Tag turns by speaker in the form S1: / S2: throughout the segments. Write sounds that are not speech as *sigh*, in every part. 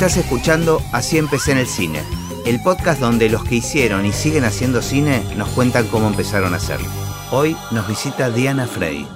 S1: Estás escuchando Así empecé en el cine, el podcast donde los que hicieron y siguen haciendo cine nos cuentan cómo empezaron a hacerlo. Hoy nos visita Diana Frey.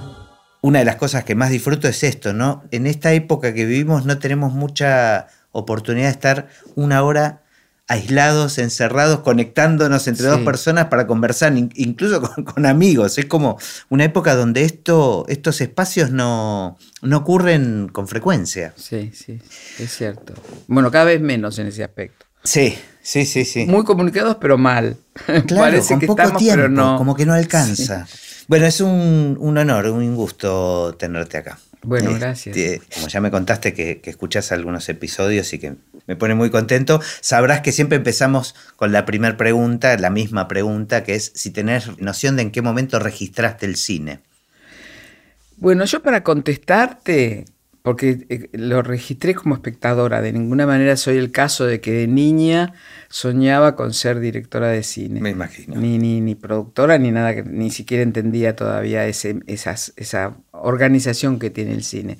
S1: Una de las cosas que más disfruto es esto, ¿no? En esta época que vivimos no tenemos mucha oportunidad de estar una hora aislados, encerrados, conectándonos entre dos personas para conversar, incluso *laughs* con, amigos. Es como una época donde esto, estos espacios no, no ocurren con frecuencia.
S2: Sí, sí, es cierto. Bueno, cada vez menos en ese aspecto.
S1: Sí, sí, sí, sí.
S2: Muy comunicados, pero mal. *laughs*
S1: Claro, Parece con que poco estamos, tiempo, pero no. como que no alcanza. Bueno, es un, un honor, un gusto tenerte acá.
S2: Bueno, este, gracias.
S1: como ya me contaste que, que escuchás algunos episodios y que me pone muy contento, sabrás que siempre empezamos con la primera pregunta, la misma pregunta, que es si tenés noción de en qué momento registraste el cine.
S2: Bueno, yo para contestarte, porque eh, lo registré como espectadora, de ninguna manera soy el caso de que de niña soñaba con ser directora de cine.
S1: Me imagino.
S2: Ni, ni, ni productora, ni nada, ni siquiera entendía todavía ese, esa organización que tiene el cine.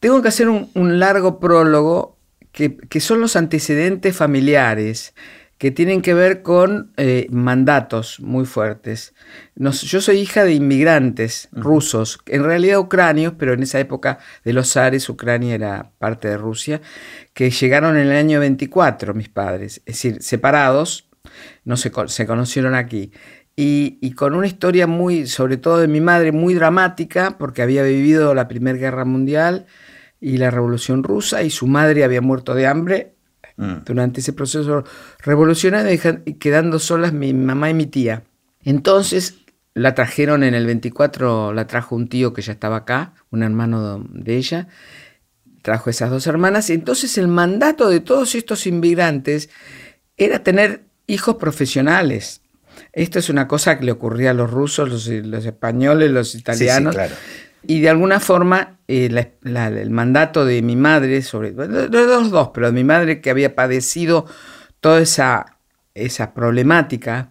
S2: Tengo que hacer un, largo prólogo que, que, son los antecedentes familiares que tienen que ver con eh, mandatos muy fuertes. yo soy hija de inmigrantes rusos, en realidad ucranios, pero en esa época de los zares, Ucrania era parte de Rusia, que llegaron en el año 24 mis padres, es decir, separados, no se, se conocieron aquí. Y, y, con una historia muy, sobre todo de mi madre, muy dramática, porque había vivido la Primera Guerra Mundial y la Revolución Rusa, y su madre había muerto de hambre Mm. durante ese proceso revolucionario, quedando solas mi mamá y mi tía. Entonces la trajeron en el 24, la trajo un tío que ya estaba acá, un hermano de ella, trajo esas dos hermanas, y entonces el mandato de todos estos inmigrantes era tener hijos profesionales. Esto es una cosa que le ocurría a los rusos, los, españoles, los italianos. claro. Y de alguna forma eh, el mandato de mi madre, sobre de los dos, pero de mi madre que había padecido toda esa, esa problemática,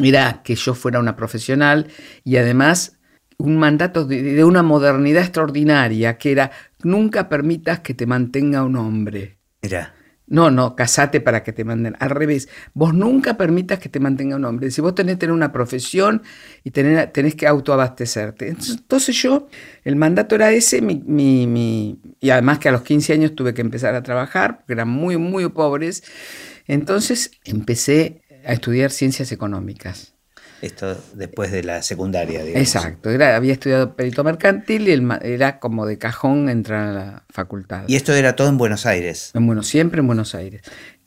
S2: era que yo fuera una profesional y además un mandato de, de, una modernidad extraordinaria, que era nunca permitas que te mantenga un hombre.
S1: Era.
S2: No, no, casate para que te manden. Al revés, vos nunca permitas que te mantenga un hombre. Si vos tenés que tener una profesión y tenés que autoabastecerte. Entonces yo, el mandato era ese, mi, mi, y además que a los 15 años tuve que empezar a trabajar, porque eran muy, muy pobres. Entonces empecé a estudiar ciencias económicas.
S1: Esto después de la secundaria, digamos.
S2: Exacto, había estudiado perito mercantil y era como de cajón entrar a la facultad.
S1: ¿Y esto era todo en Buenos Aires?
S2: En bueno, siempre en Buenos Aires.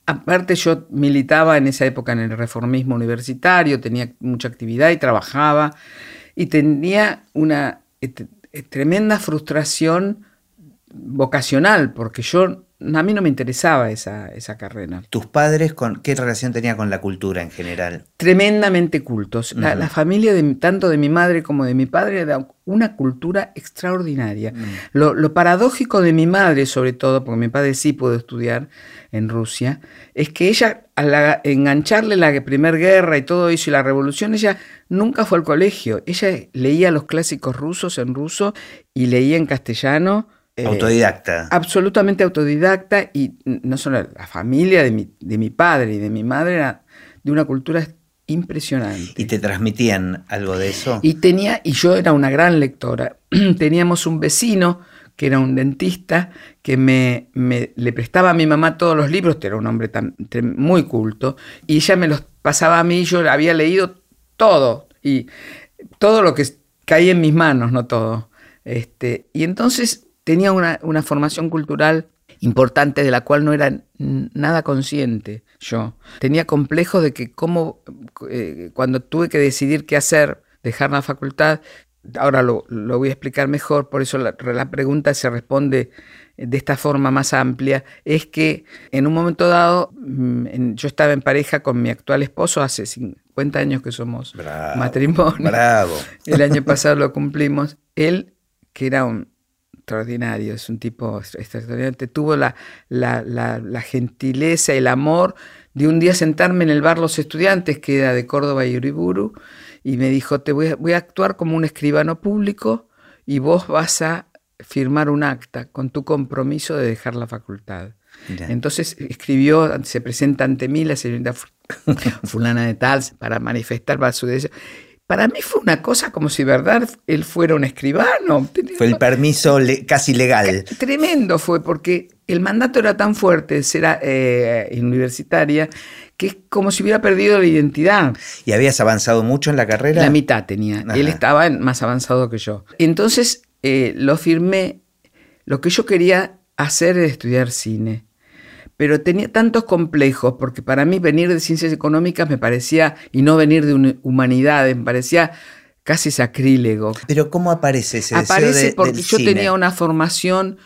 S2: Aparte yo militaba en esa época en el reformismo universitario, tenía mucha actividad y trabajaba y tenía una tremenda frustración vocacional porque yo a mí no me interesaba esa, esa carrera.
S1: ¿Tus padres con, qué relación tenían con la cultura en general?
S2: Tremendamente cultos. la, familia, de, tanto de mi madre como de mi padre, era una cultura extraordinaria. Mm. Lo, paradójico de mi madre, sobre todo, porque mi padre sí pudo estudiar en Rusia, es que ella, al engancharle la Primera Guerra y todo eso y la revolución, ella nunca fue al colegio. Ella leía los clásicos rusos en ruso y leía en castellano
S1: eh, autodidacta.
S2: Absolutamente autodidacta y no solo la familia de mi, de mi padre y de mi madre era de una cultura impresionante.
S1: ¿Y te transmitían algo de eso?
S2: Y tenía, y yo era una gran lectora. *clears throat* Teníamos un vecino que era un dentista, que me, le prestaba a mi mamá todos los libros, era un hombre tan, muy culto, y ella me los pasaba a mí, yo había leído todo, y todo lo que caía en mis manos, no todo. Este, y entonces tenía una, formación cultural importante de la cual no era nada consciente yo. Tenía complejo de que cómo, eh, cuando tuve que decidir qué hacer, dejar la facultad, ahora lo, voy a explicar mejor, por eso la, pregunta se responde de esta forma más amplia, es que en un momento dado mm, yo estaba en pareja con mi actual esposo hace 50 años que somos matrimonio.
S1: Bravo.
S2: El año pasado lo cumplimos. Él, que era un, extraordinario, es un tipo extraordinario. Tuvo la, la, gentileza, el amor de un día sentarme en el bar Los Estudiantes, que era de Córdoba y Uriburu, y me dijo, te voy a, voy a actuar como un escribano público y vos vas a firmar un acta con tu compromiso de dejar la facultad. Entonces escribió, se presenta ante mí la señorita *laughs* fulana de tal para manifestar para su deseo. Para mí fue una cosa como si verdad él fuera un escribano.
S1: Fue el permiso casi legal.
S2: Tremendo fue porque el mandato era tan fuerte de ser eh, universitaria que es como si hubiera perdido la identidad.
S1: ¿Y habías avanzado mucho en la carrera?
S2: La mitad tenía. Él estaba más avanzado que yo. Entonces eh, lo firmé. Lo que yo quería hacer era estudiar cine pero tenía tantos complejos, porque para mí venir de ciencias económicas me parecía, y no venir de humanidades, me parecía casi sacrílego.
S1: Pero ¿cómo aparece ese
S2: Aparece porque yo tenía una formación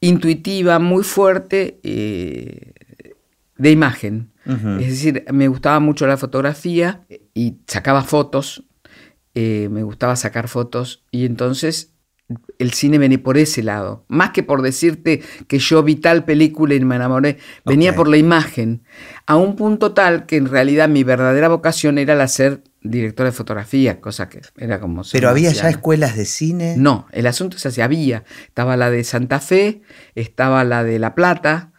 S2: intuitiva muy fuerte eh, de imagen. Es decir, me gustaba mucho la fotografía y sacaba fotos, eh, me gustaba sacar fotos y entonces el cine venía por ese lado. Más que por decirte que yo vi tal película y me enamoré, venía por la imagen. A un punto tal que en realidad mi verdadera vocación era la ser director de fotografía, cosa que era como...
S1: ¿Pero había ya escuelas de cine?
S2: No, el asunto es así, había. Estaba la de Santa Fe, estaba la de La Plata,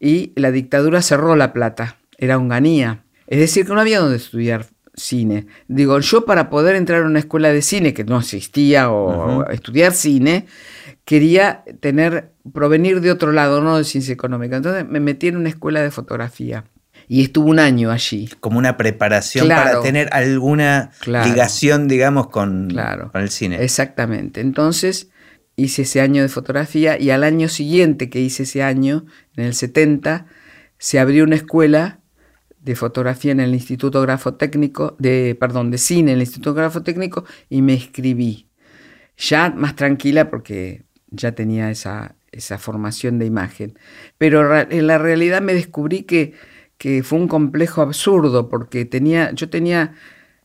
S2: y la dictadura cerró La Plata, era Unganía. Es decir, que no había donde estudiar cine. Digo, yo para poder entrar a una escuela de cine que no existía o estudiar cine, quería tener, provenir de otro lado, no de ciencia económica. Entonces me metí en una escuela de fotografía. Y estuve un año allí.
S1: Como una preparación para tener alguna ligación, digamos, con, con el cine.
S2: Exactamente. Entonces hice ese año de fotografía y al año siguiente que hice ese año, en el 70, se abrió una escuela de fotografía en el Instituto Grafotécnico, de, perdón, de cine en el Instituto Grafotécnico y me escribí. Ya más tranquila porque ya tenía esa, esa formación de imagen. Pero en la realidad me descubrí que, que fue un complejo absurdo porque tenía, yo tenía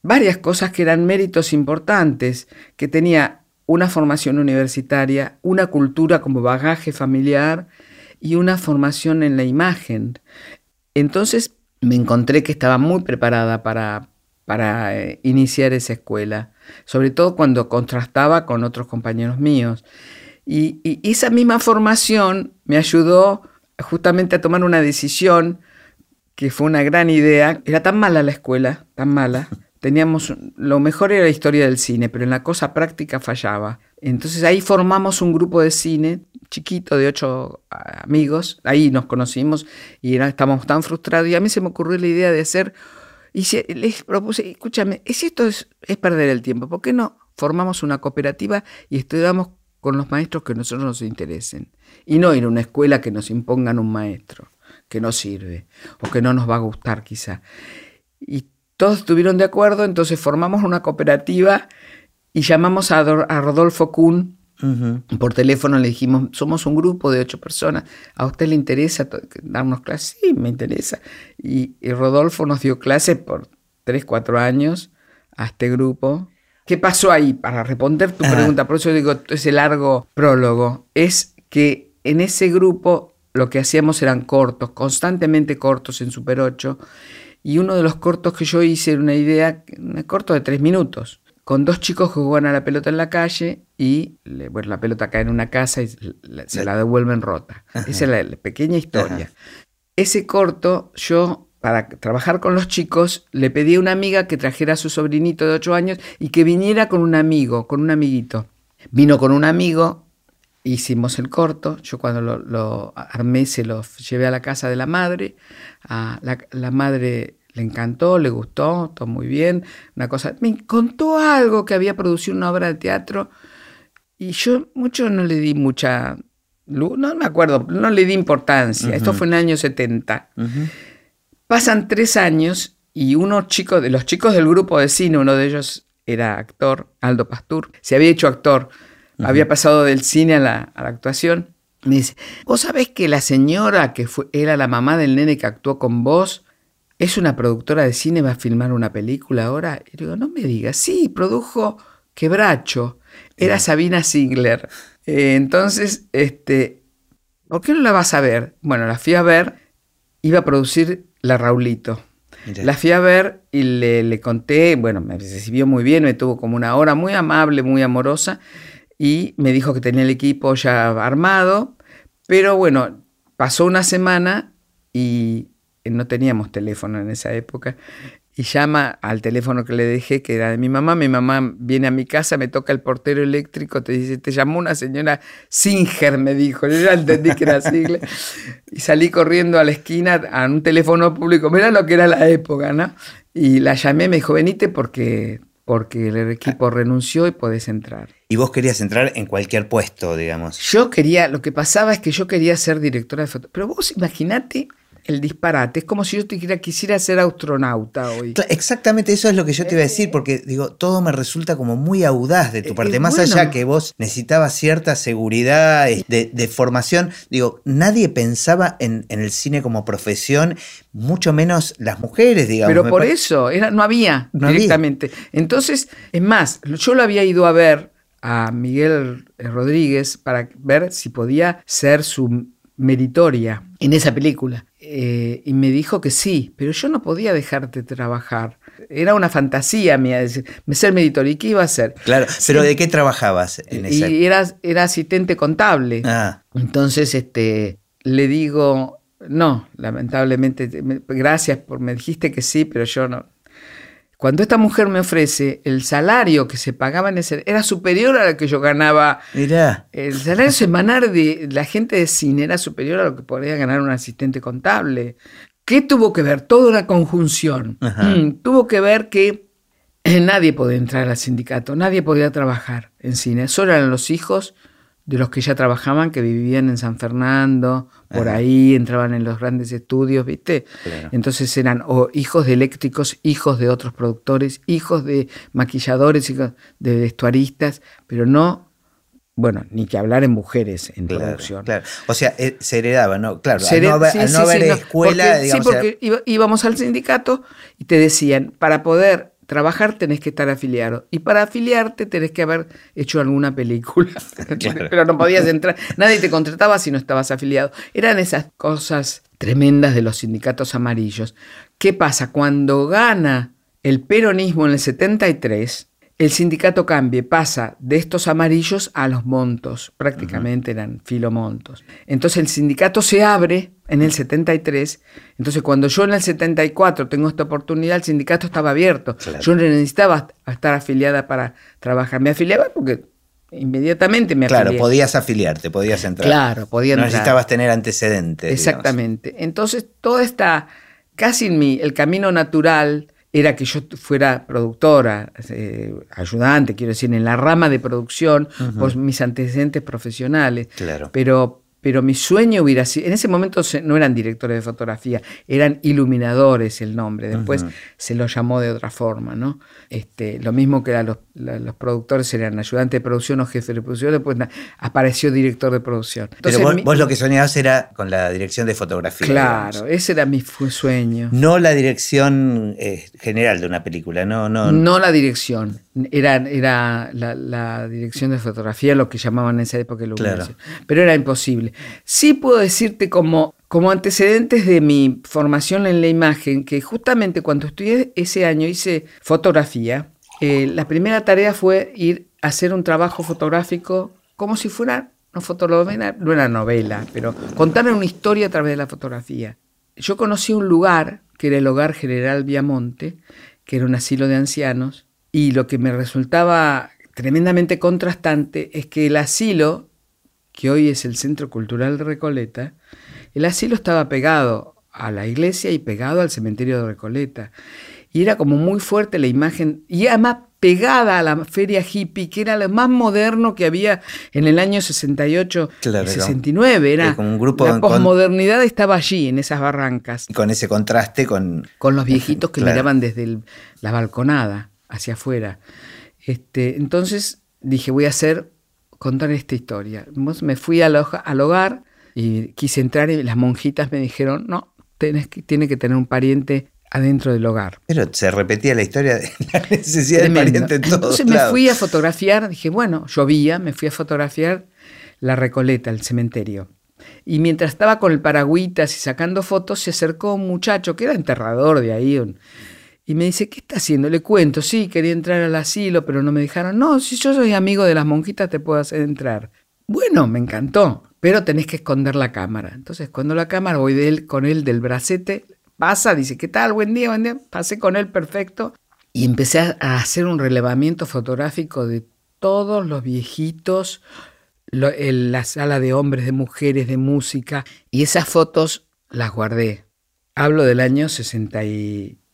S2: varias cosas que eran méritos importantes, que tenía una formación universitaria, una cultura como bagaje familiar y una formación en la imagen. Entonces me encontré que estaba muy preparada para, para eh, iniciar esa escuela, sobre todo cuando contrastaba con otros compañeros míos. Y, esa misma formación me ayudó justamente a tomar una decisión que fue una gran idea. Era tan mala la escuela, tan mala. Teníamos, lo mejor era la historia del cine, pero en la cosa práctica fallaba. Entonces ahí formamos un grupo de cine chiquito de ocho amigos, ahí nos conocimos y estábamos tan frustrados y a mí se me ocurrió la idea de hacer, y les propuse, escúchame, si esto es, es perder el tiempo, ¿por qué no formamos una cooperativa y estudiamos con los maestros que a nosotros nos interesen? Y no ir a una escuela que nos impongan un maestro, que no sirve, o que no nos va a gustar quizá. Y todos estuvieron de acuerdo, entonces formamos una cooperativa y llamamos a Rodolfo Kuhn, por teléfono le dijimos, somos un grupo de ocho personas, ¿a usted le interesa darnos clases? Sí, me interesa. Y, Rodolfo nos dio clases por tres, cuatro años a este grupo. ¿Qué pasó ahí? Para responder tu pregunta, por eso digo, ese largo prólogo, es que en ese grupo lo que hacíamos eran cortos, constantemente cortos en Super 8, y uno de los cortos que yo hice era una idea, un corto de tres minutos con dos chicos que juegan a la pelota en la calle y bueno, la pelota cae en una casa y se la devuelven rota. Esa es la, pequeña historia. Ese corto, yo, para trabajar con los chicos, le pedí a una amiga que trajera a su sobrinito de 8 años y que viniera con un amigo, con un amiguito. Vino con un amigo, hicimos el corto, yo cuando lo, armé se lo llevé a la casa de la madre, a la, la madre le encantó, le gustó, todo muy bien. Una cosa, me contó algo que había producido una obra de teatro y yo mucho no le di mucha, no me acuerdo, no le di importancia. Esto fue en el año 70. Pasan tres años y unos chicos, de los chicos del grupo de cine, uno de ellos era actor, Aldo Pastur, se había hecho actor, había pasado del cine a la, a la actuación. Me dice, ¿vos sabés que la señora que fue, era la mamá del nene que actuó con vos, ¿Es una productora de cine? ¿Va a filmar una película ahora? Y digo, no me digas, sí, produjo Quebracho. Era Sabina Ziegler. Eh, entonces, este, ¿por qué no la vas a ver? Bueno, la fui a ver, iba a producir La Raulito. La fui a ver y le, le, conté, bueno, me recibió muy bien, me tuvo como una hora muy amable, muy amorosa, y me dijo que tenía el equipo ya armado, pero bueno, pasó una semana y no teníamos teléfono en esa época y llama al teléfono que le dejé, que era de mi mamá. Mi mamá viene a mi casa, me toca el portero eléctrico, te dice, te llamó una señora Singer, me dijo. Yo ya entendí que era Singer. y salí corriendo a la esquina a un teléfono público. Mira lo que era la época, ¿no? Y la llamé, me dijo, venite porque, porque el equipo renunció y podés entrar.
S1: Y vos querías entrar en cualquier puesto, digamos.
S2: Yo quería, lo que pasaba es que yo quería ser directora de foto. Pero vos imaginate el disparate. Es como si yo te quisiera ser astronauta hoy.
S1: Exactamente, eso es lo que yo te iba a decir, porque digo, todo me resulta como muy audaz de tu eh, parte. Más allá que vos necesitabas cierta seguridad de, formación, digo, nadie pensaba en, el cine como profesión, mucho menos las mujeres, digamos.
S2: Pero por eso, era, no había directamente. Entonces, es más, yo lo había ido a ver a Miguel Rodríguez para ver si podía ser su meritoria en esa película. Eh, y me dijo que sí, pero yo no podía dejarte trabajar. Era una fantasía mía decir, me ser meditor. ¿Y qué iba a hacer?
S1: Claro, pero ¿de qué trabajabas en esa
S2: Y era, era asistente contable. Ah. Entonces, este, le digo, no, lamentablemente, gracias por, me dijiste que sí, pero yo no, cuando esta mujer me ofrece el salario que se pagaba en ese era superior a lo que yo ganaba.
S1: Mirá.
S2: El salario semanal de la gente de cine era superior a lo que podría ganar un asistente contable. ¿Qué tuvo que ver? Toda una conjunción. Mm, tuvo que ver que nadie podía entrar al sindicato, nadie podía trabajar en cine. Solo eran los hijos de los que ya trabajaban, que vivían en San Fernando, por ahí, entraban en los grandes estudios, ¿viste? Entonces eran o hijos de eléctricos, hijos de otros productores, hijos de maquilladores, hijos de vestuaristas, pero no bueno, ni que hablar en mujeres en producción.
S1: Claro. O sea, eh, se heredaba, ¿no? Claro, al no haber, escuela,
S2: Sí, porque íbamos al sindicato y te decían, para poder trabajar tenés que estar afiliado. Y para afiliarte tenés que haber hecho alguna película. *laughs* *laughs* Pero no podías entrar. Nadie te contrataba si no estabas afiliado. Eran esas cosas tremendas de los sindicatos amarillos. ¿Qué pasa? Cuando gana el peronismo en el 73, el sindicato cambia, pasa de estos amarillos a los montos, prácticamente eran filomontos. Entonces el sindicato se abre en el 73, entonces cuando yo en el 74 tengo esta oportunidad, el sindicato estaba abierto. Yo no necesitaba estar afiliada para trabajar, me afiliaba porque inmediatamente me
S1: Claro, podías afiliarte, podías entrar.
S2: Claro, podía
S1: entrar. No necesitabas tener antecedentes.
S2: Exactamente. Entonces, toda esta, casi en mi, el camino natural era que yo fuera productora, eh, ayudante, quiero decir, en la rama de producción, por mis antecedentes profesionales.
S1: Claro.
S2: Pero pero mi sueño hubiera sido, en ese momento no eran directores de fotografía, eran iluminadores el nombre, después se lo llamó de otra forma, ¿no? Este, lo mismo que los, los, productores eran ayudantes de producción o jefe de producción, después apareció director de producción.
S1: pero vos, lo que soñabas era con la dirección de fotografía.
S2: Claro, ese era mi sueño.
S1: No la dirección eh, general de una película, no, no.
S2: No la dirección, era, era la, dirección de fotografía lo que llamaban en esa época iluminación, pero era imposible. Sí puedo decirte como, como antecedentes de mi formación en la imagen, que justamente cuando estudié ese año hice fotografía, eh, la primera tarea fue ir a hacer un trabajo fotográfico como si fuera no fotonovela, no una novela, pero contar una historia a través de la fotografía. Yo conocí un lugar, que era el Hogar General Viamonte, que era un asilo de ancianos, y lo que me resultaba tremendamente contrastante es que el asilo que hoy es el Centro Cultural de Recoleta, el asilo estaba pegado a la iglesia y pegado al cementerio de Recoleta. Y era como muy fuerte la imagen, y además pegada a la feria hippie, que era lo más moderno que había en el año 68 y 69. Era,
S1: un grupo
S2: la posmodernidad estaba allí, en esas barrancas.
S1: Con ese contraste con...
S2: Con los viejitos que *laughs* miraban desde la balconada hacia afuera. Este, entonces dije, voy a hacer contar esta historia. Me fui al, hogar y quise entrar y las monjitas me dijeron, no, tenés que, tiene que tener un pariente adentro del hogar.
S1: Pero se repetía la historia de la necesidad de pariente en todos
S2: Entonces me fui a fotografiar, dije, bueno, llovía, me fui a fotografiar la Recoleta, el cementerio. Y mientras estaba con el paragüitas y sacando fotos, se acercó un muchacho que era enterrador de ahí, un, y me dice, ¿qué está haciendo? Le cuento, sí, quería entrar al asilo, pero no me dejaron. No, si yo soy amigo de las monjitas, te puedo hacer entrar. Bueno, me encantó. pero tenés que esconder la cámara. Entonces, cuando la cámara, voy de él, con él del bracete, pasa, dice, ¿qué tal? Buen día, buen día. Pasé con él perfecto y empecé a hacer un relevamiento fotográfico de todos los viejitos, en la sala de hombres, de mujeres, de música, y esas fotos las guardé. Hablo del año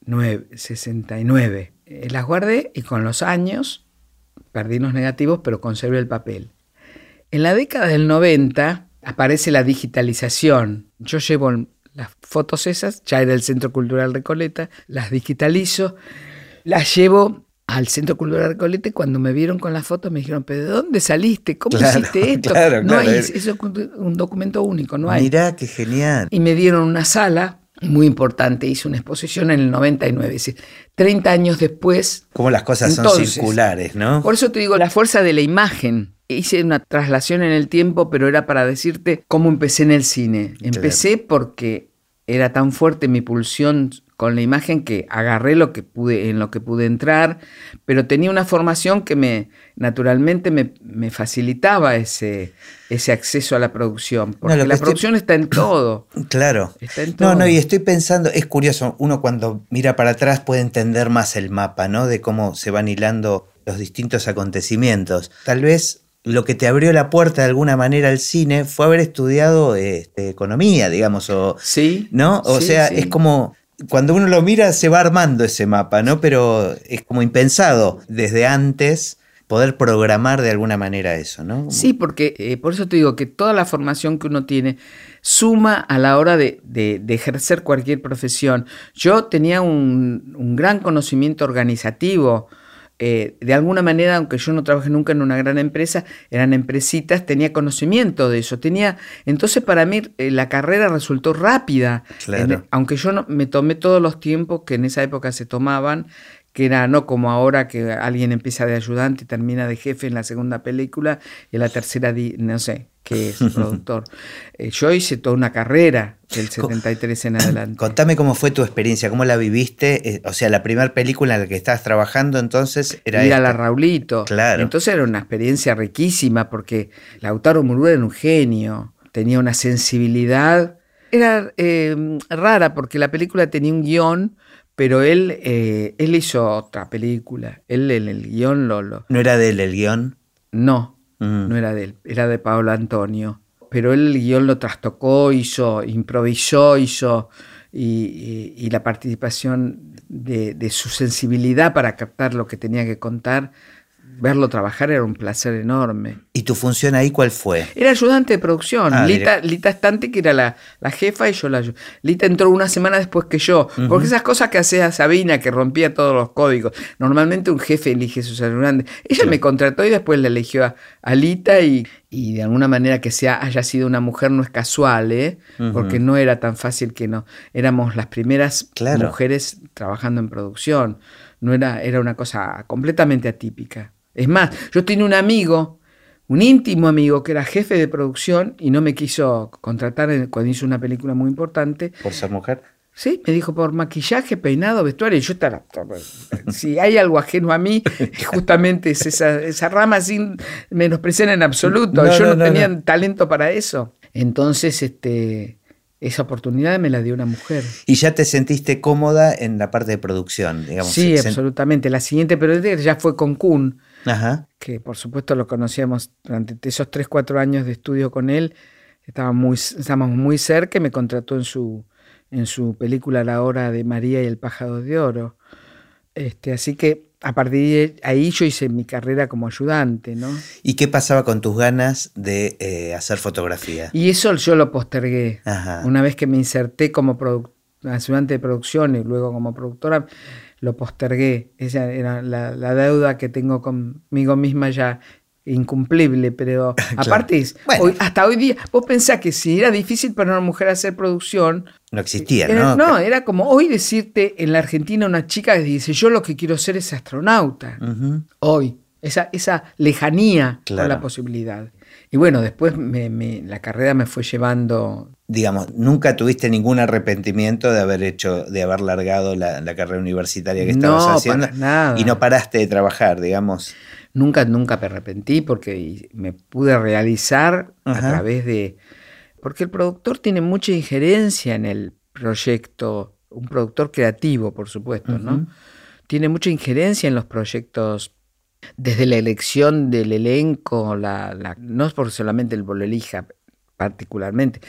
S2: 69. 69. Eh, las guardé y con los años perdí los negativos, pero conservé el papel. En la década del 90 aparece la digitalización. Yo llevo las fotos esas, ya era el Centro Cultural Recoleta, las digitalizo, las llevo al Centro Cultural Recoleta y cuando me vieron con las fotos me dijeron, ¿pero de dónde saliste? ¿Cómo hiciste *laughs* esto? no hay, eso es un documento único, no hay.
S1: Mirá, qué genial.
S2: Y me dieron una sala muy importante, hice una exposición en el 99, es decir, 30 años después.
S1: Como las cosas son circulares, ¿no?
S2: Por eso te digo, la fuerza de la imagen. Hice una traslación en el tiempo, pero era para decirte cómo empecé en el cine. Empecé porque era tan fuerte mi pulsión con la imagen que agarré lo que pude, en lo que pude entrar, pero tenía una formación que me naturalmente me, facilitaba ese, ese acceso a la producción, porque la producción está en todo. *coughs*
S1: Claro. Está en todo. No, no, y estoy pensando, es curioso, uno cuando mira para atrás puede entender más el mapa, ¿no? De cómo se van hilando los distintos acontecimientos. Tal vez lo que te abrió la puerta de alguna manera al cine fue haber estudiado este, economía, digamos, o,
S2: sí,
S1: ¿no? O sea, es como cuando uno lo mira se va armando ese mapa, ¿no? Pero es como impensado desde antes poder programar de alguna manera eso, ¿no?
S2: Sí, porque eh, por eso te digo que toda la formación que uno tiene suma a la hora de, ejercer cualquier profesión. Yo tenía un, un gran conocimiento organizativo, eh, de alguna manera, aunque yo no trabajé nunca en una gran empresa, eran empresitas, tenía conocimiento de eso. Tenía, entonces para mí eh, la carrera resultó rápida, aunque yo no, me tomé todos los tiempos que en esa época se tomaban, que era no como ahora que alguien empieza de ayudante y termina de jefe en la segunda película y en la tercera, no sé, que es productor. *laughs* Eh, yo hice toda una carrera del 73 en adelante.
S1: Contame cómo fue tu experiencia, cómo la viviste. Eh, o sea, la primera película en la que estabas trabajando entonces era.
S2: Ir a la Raulito. Claro. Entonces era una experiencia riquísima porque Lautaro Murúa era un genio, tenía una sensibilidad. Era eh, rara porque la película tenía un guion, pero él, él hizo otra película. Él en el guion lo, lo.
S1: ¿No era de él el guion?
S2: No, no era de él, era de Pablo Antonio. Pero él el guion lo trastocó, hizo, improvisó, hizo, y, la participación de, de, su sensibilidad para captar lo que tenía que contar verlo trabajar era un placer enorme.
S1: ¿Y tu función ahí cuál fue?
S2: Era ayudante de producción. Ah, Lita, Lita Estante, que era la, jefa, y yo la Lita entró una semana después que yo. Porque esas cosas que hacía Sabina, que rompía todos los códigos. Normalmente un jefe elige a sus ayudantes. Ella me contrató y después le eligió a, Lita y, de alguna manera que sea, haya sido una mujer no es casual, ¿eh? porque no era tan fácil que no. Éramos las primeras mujeres trabajando en producción. No era, era una cosa completamente atípica. Es más, yo tenía un amigo, un íntimo amigo, que era jefe de producción y no me quiso contratar cuando hizo una película muy importante.
S1: ¿Por ser mujer?
S2: Sí, me dijo por maquillaje, peinado, vestuario. Y yo estaba. Si hay algo ajeno a mí, *laughs* justamente es esa, rama sin menospreciar en absoluto. yo no, tenía talento para eso. Entonces, este, esa oportunidad me la dio una mujer.
S1: ¿Y ya te sentiste cómoda en la parte de producción? Digamos,
S2: sí, absolutamente. La siguiente pero ya fue con Kun que por supuesto lo conocíamos durante esos 3, 4 años de estudio con él. Muy, estábamos muy cerca y me contrató en su, en su película La Hora de María y el Pájaro de Oro. Este, así que a partir de ahí yo hice mi carrera como ayudante, ¿no?
S1: ¿Y qué pasaba con tus ganas de eh, hacer fotografía?
S2: Y eso yo lo postergué. Una vez que me inserté como ayudante de producción y luego como productora, lo postergué. Esa era la, deuda que tengo conmigo misma ya incumplible, pero *laughs* aparte hasta hoy día, vos pensás que si era difícil para una mujer hacer producción...
S1: No existía,
S2: ¿no? No, era como hoy decirte en la Argentina una chica que dice, yo lo que quiero ser es astronauta. Hoy. esa, esa lejanía
S1: Claro.
S2: con la posibilidad. Y bueno, después me- me- la carrera me fue llevando
S1: Digamos, nunca tuviste ningún arrepentimiento de haber hecho, de haber largado la, la carrera universitaria que estabas
S2: No,
S1: haciendo
S2: para nada.
S1: y no paraste de trabajar, digamos.
S2: Nunca, nunca me arrepentí porque me pude realizar
S1: Ajá.
S2: a través de... Porque el productor tiene mucha injerencia en el proyecto, un productor creativo, por supuesto, ¿no? Tiene mucha injerencia en los proyectos, desde la elección del elenco, la, la- no es por solamente el lo elija particularmente,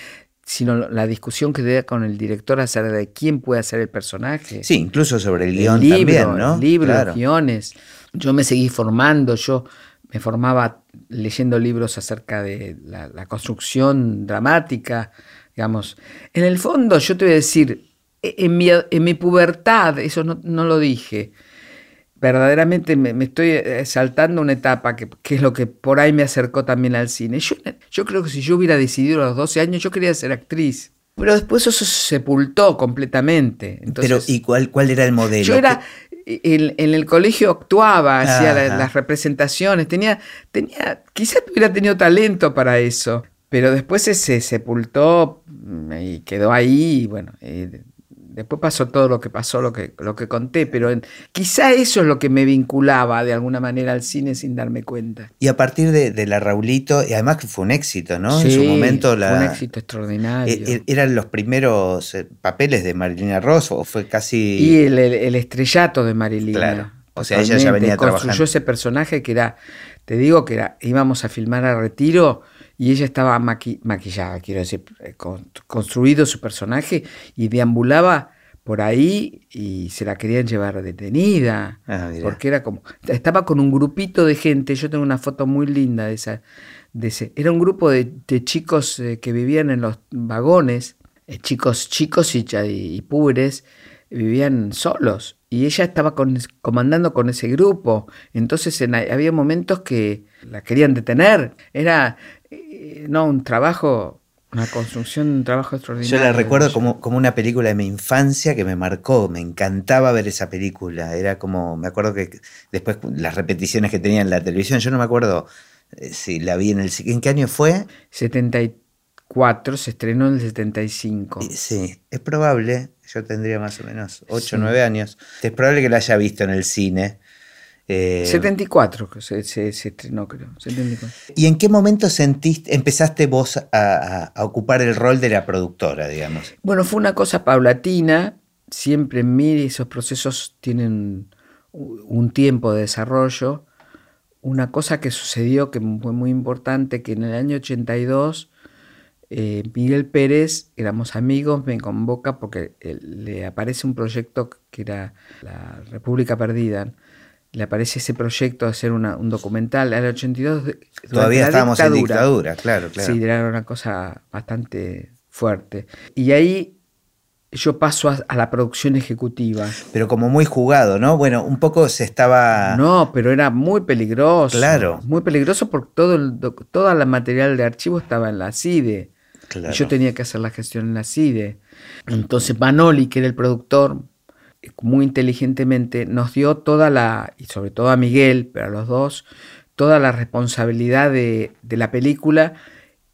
S2: sino la discusión que da con el director acerca de quién puede hacer el personaje
S1: Sí, incluso sobre el
S2: el
S1: guion
S2: libro,
S1: también, ¿no?
S2: el libro,
S1: Claro.
S2: los guiones. Yo me seguí formando, yo me formaba leyendo libros acerca de la, la construcción dramática, digamos. En el fondo, yo te voy a decir, e- en mi, en mi pubertad, eso no, no lo dije, verdaderamente me, me estoy eh, saltando una etapa que, que es lo que por ahí me acercó también al cine. Yo, yo creo que si yo hubiera decidido a los 12 años, yo quería ser actriz. Pero después eso se sepultó completamente. Entonces,
S1: Pero, ¿y cuál, cuál era el modelo?
S2: yo era, en, en el colegio actuaba, hacía la- las representaciones, tenía, tenía, quizás hubiera tenido talento para eso, pero después se, se sepultó mm, y quedó ahí, y bueno, eh, después pasó todo lo que pasó, lo que, lo que conté, pero en- quizá eso es lo que me vinculaba de alguna manera al cine sin darme cuenta.
S1: Y a partir de, de la Raulito, y además que fue un éxito, ¿no? en su momento la,
S2: fue un éxito extraordinario.
S1: e- e- eran los primeros eh, papeles de Marilina Ross, o fue casi...
S2: Y el, el- el estrellato de Marilina.
S1: Claro. O sea, ella ya venía
S2: Construyó
S1: trabajando.
S2: ese personaje que era, te digo que era, íbamos a filmar a retiro y ella estaba maqui- maquillada, quiero decir, eh, con- construido su personaje y deambulaba por ahí y se la querían llevar detenida.
S1: Ah,
S2: porque era como, estaba con un grupito de gente, yo tengo una foto muy linda de esa, de ese, era un grupo de, de chicos eh, que vivían en los vagones, eh, chicos chicos y, y púberes, vivían solos y ella estaba con- comandando con ese grupo. Entonces en- había momentos que la querían detener. Era no un trabajo, una construcción, un trabajo
S1: Yo
S2: extraordinario.
S1: la recuerdo como, como una película de mi infancia que me marcó, me encantaba ver esa película. Era como, me acuerdo que después las repeticiones que tenía en la televisión, yo no me acuerdo eh, si la vi en el... ¿En qué año fue?
S2: 74, se estrenó en el 75.
S1: Y Sí, es probable, yo tendría más o menos 8 o
S2: Sí.
S1: 9 años. Es probable que la haya visto en el cine. Eh,
S2: 74 que se, se- se estrenó, creo. 74.
S1: ¿Y en qué momento sentiste, empezaste vos a, a- a ocupar el rol de la productora, digamos?
S2: Bueno, fue una cosa paulatina. Siempre en mí esos procesos tienen un tiempo de desarrollo. Una cosa que sucedió que fue muy importante, que en el año 82 eh, Miguel Pérez, éramos amigos, me convoca porque eh, le aparece un proyecto que era la República Perdida. Le aparece ese proyecto de hacer una- un documental. Al 82 de- durante
S1: Todavía estábamos en dictadura, claro, claro.
S2: Sí, era una cosa bastante fuerte. Y ahí yo paso a, a la producción ejecutiva.
S1: Pero como muy jugado, ¿no? Bueno, un poco se estaba...
S2: No, pero era muy peligroso.
S1: Claro.
S2: Muy peligroso porque todo el, toda la material de archivo estaba en la CIDE.
S1: Claro.
S2: Y yo tenía que hacer la gestión en la CIDE. Entonces Manoli, que era el productor, muy inteligentemente nos dio toda la, y sobre todo a Miguel, pero a los dos, toda la responsabilidad de, de la película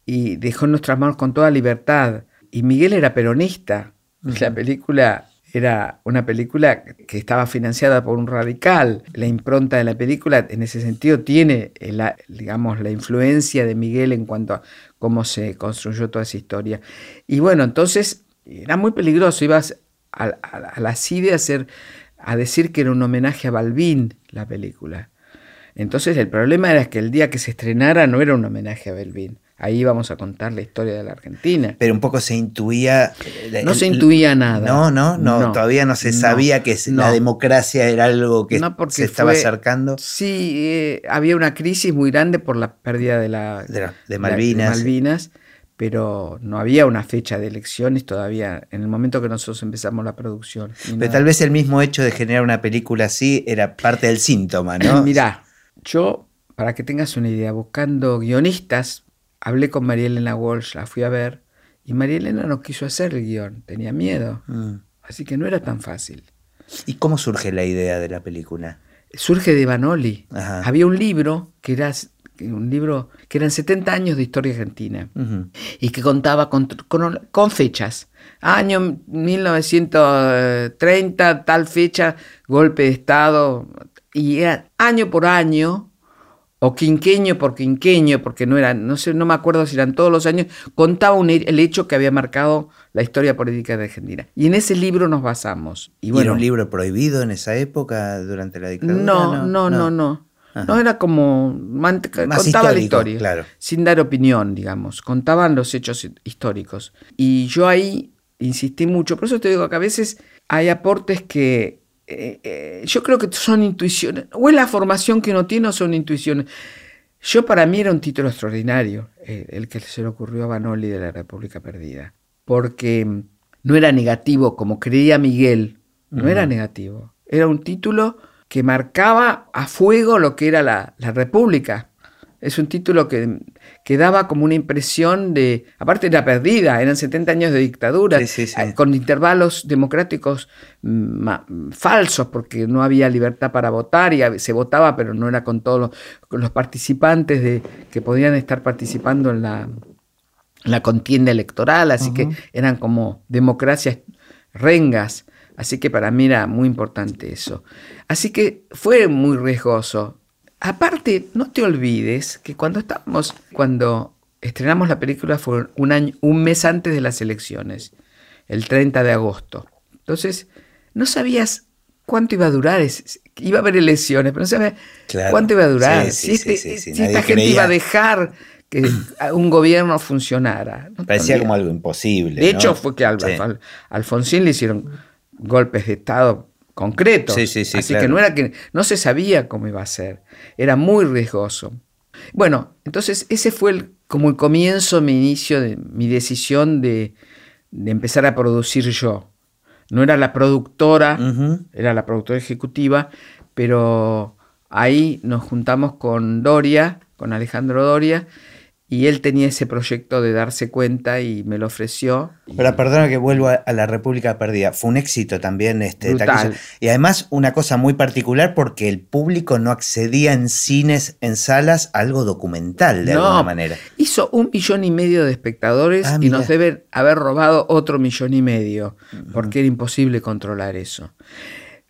S2: y dejó en nuestras manos con toda libertad. Y Miguel era peronista. La película era una película que estaba financiada por un radical. La impronta de la película, en ese sentido, tiene, la, digamos, la influencia de Miguel en cuanto a cómo se construyó toda esa historia. Y bueno, entonces era muy peligroso. Ibas a, a- a la CIDE a, hacer, a decir que era un homenaje a Balbín la película. Entonces el problema era que el día que se estrenara no era un homenaje a Balbín. Ahí íbamos a contar la historia de la Argentina.
S1: Pero un poco se intuía... eh,
S2: No
S1: el-
S2: se intuía nada.
S1: No, no, no,
S2: No,
S1: todavía no se
S2: no,
S1: sabía que la
S2: no.
S1: democracia era algo que se estaba
S2: fue-
S1: acercando.
S2: Sí, eh, había una crisis muy grande por la pérdida de la
S1: De la- de
S2: la-.
S1: Malvinas,
S2: pero no había una fecha de elecciones todavía en el momento que nosotros empezamos la producción.
S1: Pero
S2: nada.
S1: tal vez el mismo hecho de generar una película así era parte del síntoma, ¿no? *clears throat*
S2: Mirá, yo, para que tengas una idea, buscando guionistas, hablé con María Elena Walsh, la fui a ver, y María Elena no quiso hacer el guion, tenía miedo.
S1: Mm.
S2: Así que no era tan fácil.
S1: ¿Y cómo surge la idea de la película?
S2: surge de Banoli. Había un libro que era un libro que eran 70 años de historia argentina y que contaba con, con, fechas. Año 1930, tal fecha, golpe de Estado, y era año por año o quinqueño por quinqueño, porque no era, no sé, no me acuerdo si eran todos los años, contaba el hecho que había marcado la historia política de Argentina. Y en ese libro nos basamos.
S1: Y, bueno, ¿Y era un libro prohibido en esa época, durante la dictadura?
S2: No, no, no, no. No, era como. contaba la historia. Claro. Sin dar opinión, digamos. Contaban los hechos históricos. Y yo ahí insistí mucho. Por eso te digo que a veces hay aportes que eh, eh, yo creo que son intuiciones, o es la formación que uno tiene o son intuiciones. Yo para mí era un título extraordinario, eh, el que se le ocurrió a Banoli de la República Perdida, porque no era negativo como creía Miguel, no era negativo, era un título que marcaba a fuego lo que era la, la República. Es un título que, que, daba como una impresión de, aparte era perdida, eran 70 años de dictadura, eh, con intervalos democráticos mm, falsos, porque no había libertad para votar y se votaba, pero no era con todos los, participantes de, que podían estar participando en la, la contienda electoral, así que eran como democracias rengas. Así que para mí era muy importante eso. Así que fue muy riesgoso. Aparte, no te olvides que cuando estábamos, cuando estrenamos la película fue un, año, un mes antes de las elecciones, el 30 de agosto. Entonces, no sabías cuánto iba a durar, iba a haber elecciones, pero no sabías cuánto iba a durar, si, esta gente iba a dejar que *clears throat* un gobierno funcionara.
S1: Parecía como algo imposible.
S2: De hecho, fue que a Alfonsín le hicieron golpes de Estado concreto. Sí, sí, sí, Así que no era que no se sabía cómo iba a ser. Era muy riesgoso. Bueno, entonces ese fue como el comienzo, mi inicio de mi decisión de, empezar a producir yo. No era la productora, era la productora ejecutiva, pero ahí nos juntamos con Doria, con Alejandro Doria, y él tenía ese proyecto de darse cuenta y me lo ofreció.
S1: Pero perdona que vuelvo a, la República Perdida. Fue un éxito también este Y además una cosa muy particular porque el público no accedía en cines, en salas, a algo documental de alguna manera.
S2: Hizo un millón y medio de espectadores ah, y nos deben haber robado otro millón y medio, porque era imposible controlar eso.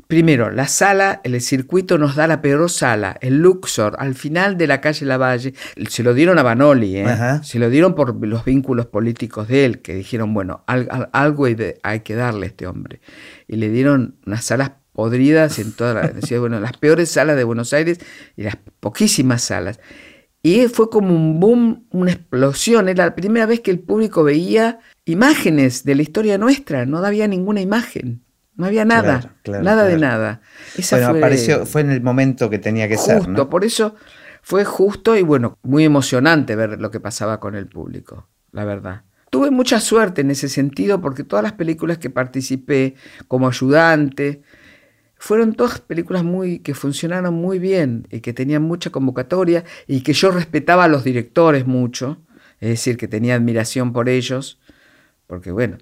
S2: Primero, la sala, el circuito nos da la peor sala, el Luxor, al final de la calle Lavalle. Se lo dieron a Banoli, ¿eh? se lo dieron por los vínculos políticos de él, que dijeron, bueno, algo hay, que darle a este hombre. Y le dieron unas salas podridas en todas las, bueno, las peores salas de Buenos Aires y las poquísimas salas. Y fue como un boom, una explosión. Era la primera vez que el público veía imágenes de la historia nuestra, no había ninguna imagen. No había nada, nada de nada.
S1: bueno, fue, apareció, fue en el momento que tenía que
S2: ser.
S1: Justo,
S2: por eso fue justo y bueno, muy emocionante ver lo que pasaba con el público, la verdad. Tuve mucha suerte en ese sentido porque todas las películas que participé como ayudante fueron todas películas muy que funcionaron muy bien y que tenían mucha convocatoria y que yo respetaba a los directores mucho, es decir, que tenía admiración por ellos, porque bueno,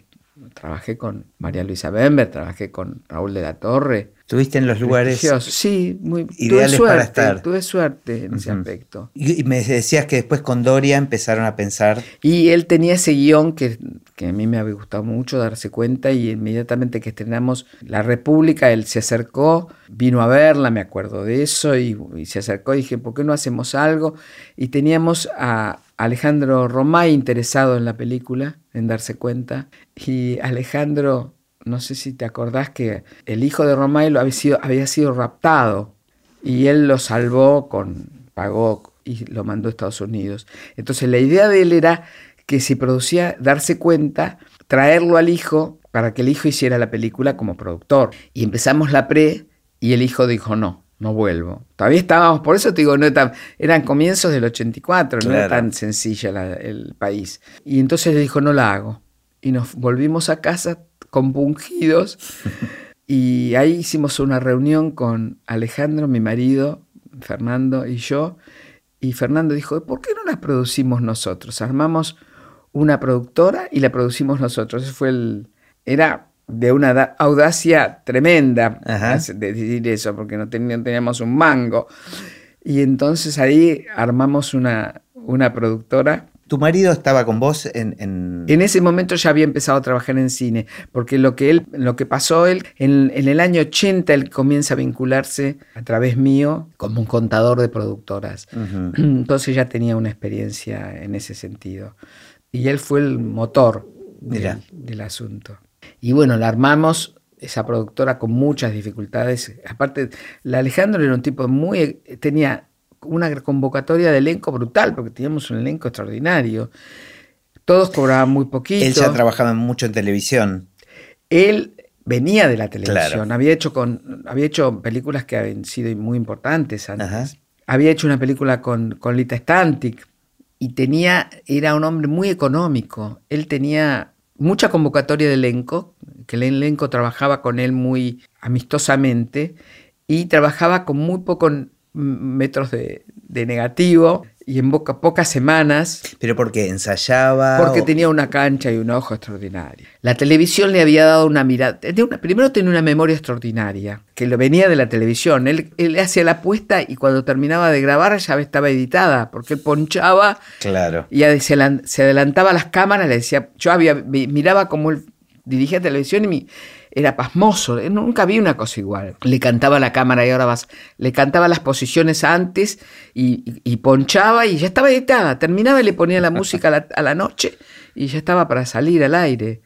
S2: trabajé con María Luisa Bember, trabajé con Raúl de la Torre.
S1: ¿Tuviste en los lugares
S2: sí, muy ideales tuve suerte, para estar? Tuve suerte en ese aspecto.
S1: Y, me decías que después con Doria empezaron a pensar.
S2: Y él tenía ese guion que, que, a mí me había gustado mucho darse cuenta y inmediatamente que estrenamos La República, él se acercó, vino a verla, me acuerdo de eso, y, y se acercó y dije, ¿por qué no hacemos algo? Y teníamos a Alejandro Romay interesado en la película, en darse cuenta, y Alejandro, no sé si te acordás que el hijo de Romay lo había sido, había sido raptado y él lo salvó con, pagó y lo mandó a Estados Unidos. Entonces la idea de él era que si producía, darse cuenta, traerlo al hijo para que el hijo hiciera la película como productor. Y empezamos la pre y el hijo dijo no no vuelvo. Todavía estábamos, por eso te digo, no eran comienzos del 84, no era tan sencilla el país. Y entonces le dijo, no la hago. Y nos volvimos a casa compungidos y ahí hicimos una reunión con Alejandro, mi marido, Fernando y yo. Y Fernando dijo, ¿por qué no la producimos nosotros? Armamos una productora y la producimos nosotros. Ese fue el, era de una audacia tremenda de decir eso, porque no, teníamos un mango. Y entonces ahí armamos una, una productora.
S1: ¿Tu marido estaba con vos en, en,
S2: en... ese momento ya había empezado a trabajar en cine, porque lo que, él, lo que pasó él, en, en, el año 80 él comienza a vincularse a través mío como un contador de productoras. *clears throat* Entonces ya tenía una experiencia en ese sentido. Y él fue el motor del, del asunto. Y bueno, la armamos esa productora con muchas dificultades. Aparte, la Alejandro era un tipo muy... tenía una convocatoria de elenco brutal, porque teníamos un elenco extraordinario. Todos cobraban muy poquito.
S1: Él ya trabajaba mucho en televisión.
S2: Él venía de la televisión, había, hecho con, había hecho películas que habían sido muy importantes antes. Había hecho una película con, con Lita Stantic y tenía, era un hombre muy económico. Él tenía mucha convocatoria de elenco, que el elenco trabajaba con él muy amistosamente y trabajaba con muy pocos metros de, negativo y en boca, pocas semanas.
S1: ¿Pero porque ensayaba?
S2: Porque tenía una cancha y un ojo extraordinario. La televisión le había dado una mirada. primero tenía una memoria extraordinaria, que lo venía de la televisión. Él, él hacía la apuesta y cuando terminaba de grabar ya estaba editada, porque él ponchaba
S1: claro.
S2: y se adelantaba a las cámaras, le decía, yo había, miraba como él dirigía televisión y mi, era pasmoso, eh, nunca vi una cosa igual. Le cantaba la cámara y ahora vas, le cantaba las posiciones antes y, ponchaba y ya estaba editada. Terminaba y le ponía la música a la, noche y ya estaba para salir al aire.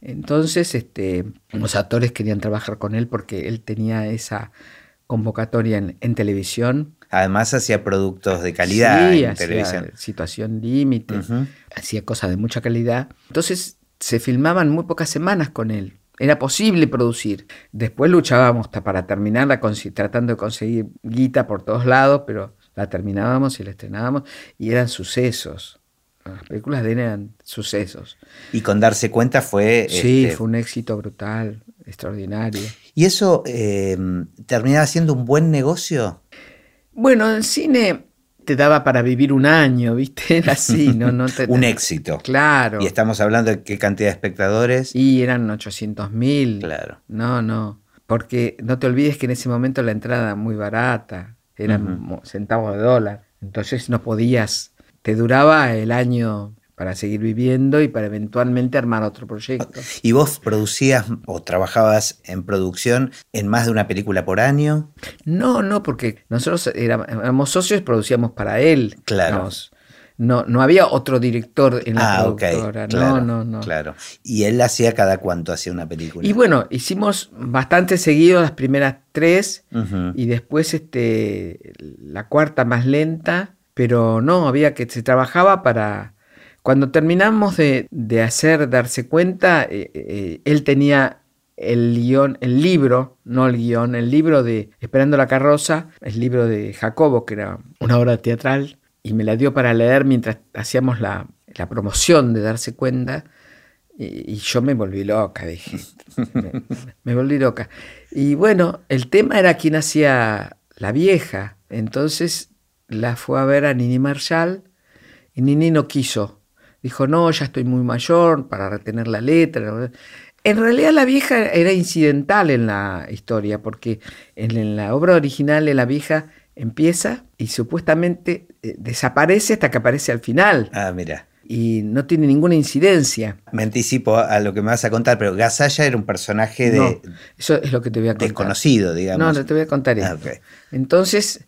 S2: Entonces, este, los actores querían trabajar con él porque él tenía esa convocatoria en, televisión.
S1: Además hacía productos de calidad en televisión.
S2: Situación límite, hacía cosas de mucha calidad. Entonces se filmaban muy pocas semanas con él. Era posible producir. Después luchábamos hasta para terminarla, tratando de conseguir guita por todos lados, pero la terminábamos y la estrenábamos y eran sucesos. Las películas de él eran sucesos.
S1: Y con darse cuenta fue...
S2: Sí, este, fue un éxito brutal, extraordinario.
S1: ¿Y eso eh, terminaba siendo un buen negocio?
S2: Bueno, en cine te daba para vivir un año, ¿viste? *laughs* Era así, ¿no? no *laughs*
S1: un éxito.
S2: Claro.
S1: Y estamos hablando de qué cantidad de espectadores.
S2: Y eran 800 mil.
S1: Claro.
S2: No, no. Porque no te olvides que en ese momento la entrada era muy barata, eran centavos de dólar. Entonces no podías, te duraba el año para seguir viviendo y para eventualmente armar otro proyecto.
S1: ¿Y vos producías o trabajabas en producción en más de una película por año?
S2: No, no, porque nosotros éramos, socios y producíamos para él.
S1: Claro.
S2: no, no había otro director en la
S1: ah,
S2: productora.
S1: Claro,
S2: no, no, no.
S1: Claro. ¿Y él hacía cada cuánto hacía una película?
S2: Y bueno, hicimos bastante seguido las primeras tres y después este, la cuarta más lenta, pero no, había que se trabajaba para cuando terminamos de, hacer darse cuenta, eh, eh, él tenía el guion, el libro, no el guion, el libro de Esperando la carroza, el libro de Jacobo, que era una obra teatral, y me la dio para leer mientras hacíamos la, promoción de darse cuenta. Y, yo me volví loca, dije. me, volví loca. Y bueno, el tema era quién hacía la vieja. Entonces la fue a ver a Nini Marshall y Nini no quiso Dijo, no, ya estoy muy mayor para retener la letra. En realidad la vieja era incidental en la historia, porque en la obra original de la vieja empieza y supuestamente eh, desaparece hasta que aparece al final.
S1: Ah, mira.
S2: Y no tiene ninguna incidencia.
S1: Me anticipo a lo que me vas a contar, pero Gazaya era un personaje de.
S2: eso es lo que te voy a contar.
S1: Desconocido, digamos.
S2: No, no te voy a contar eso. Ah, Entonces,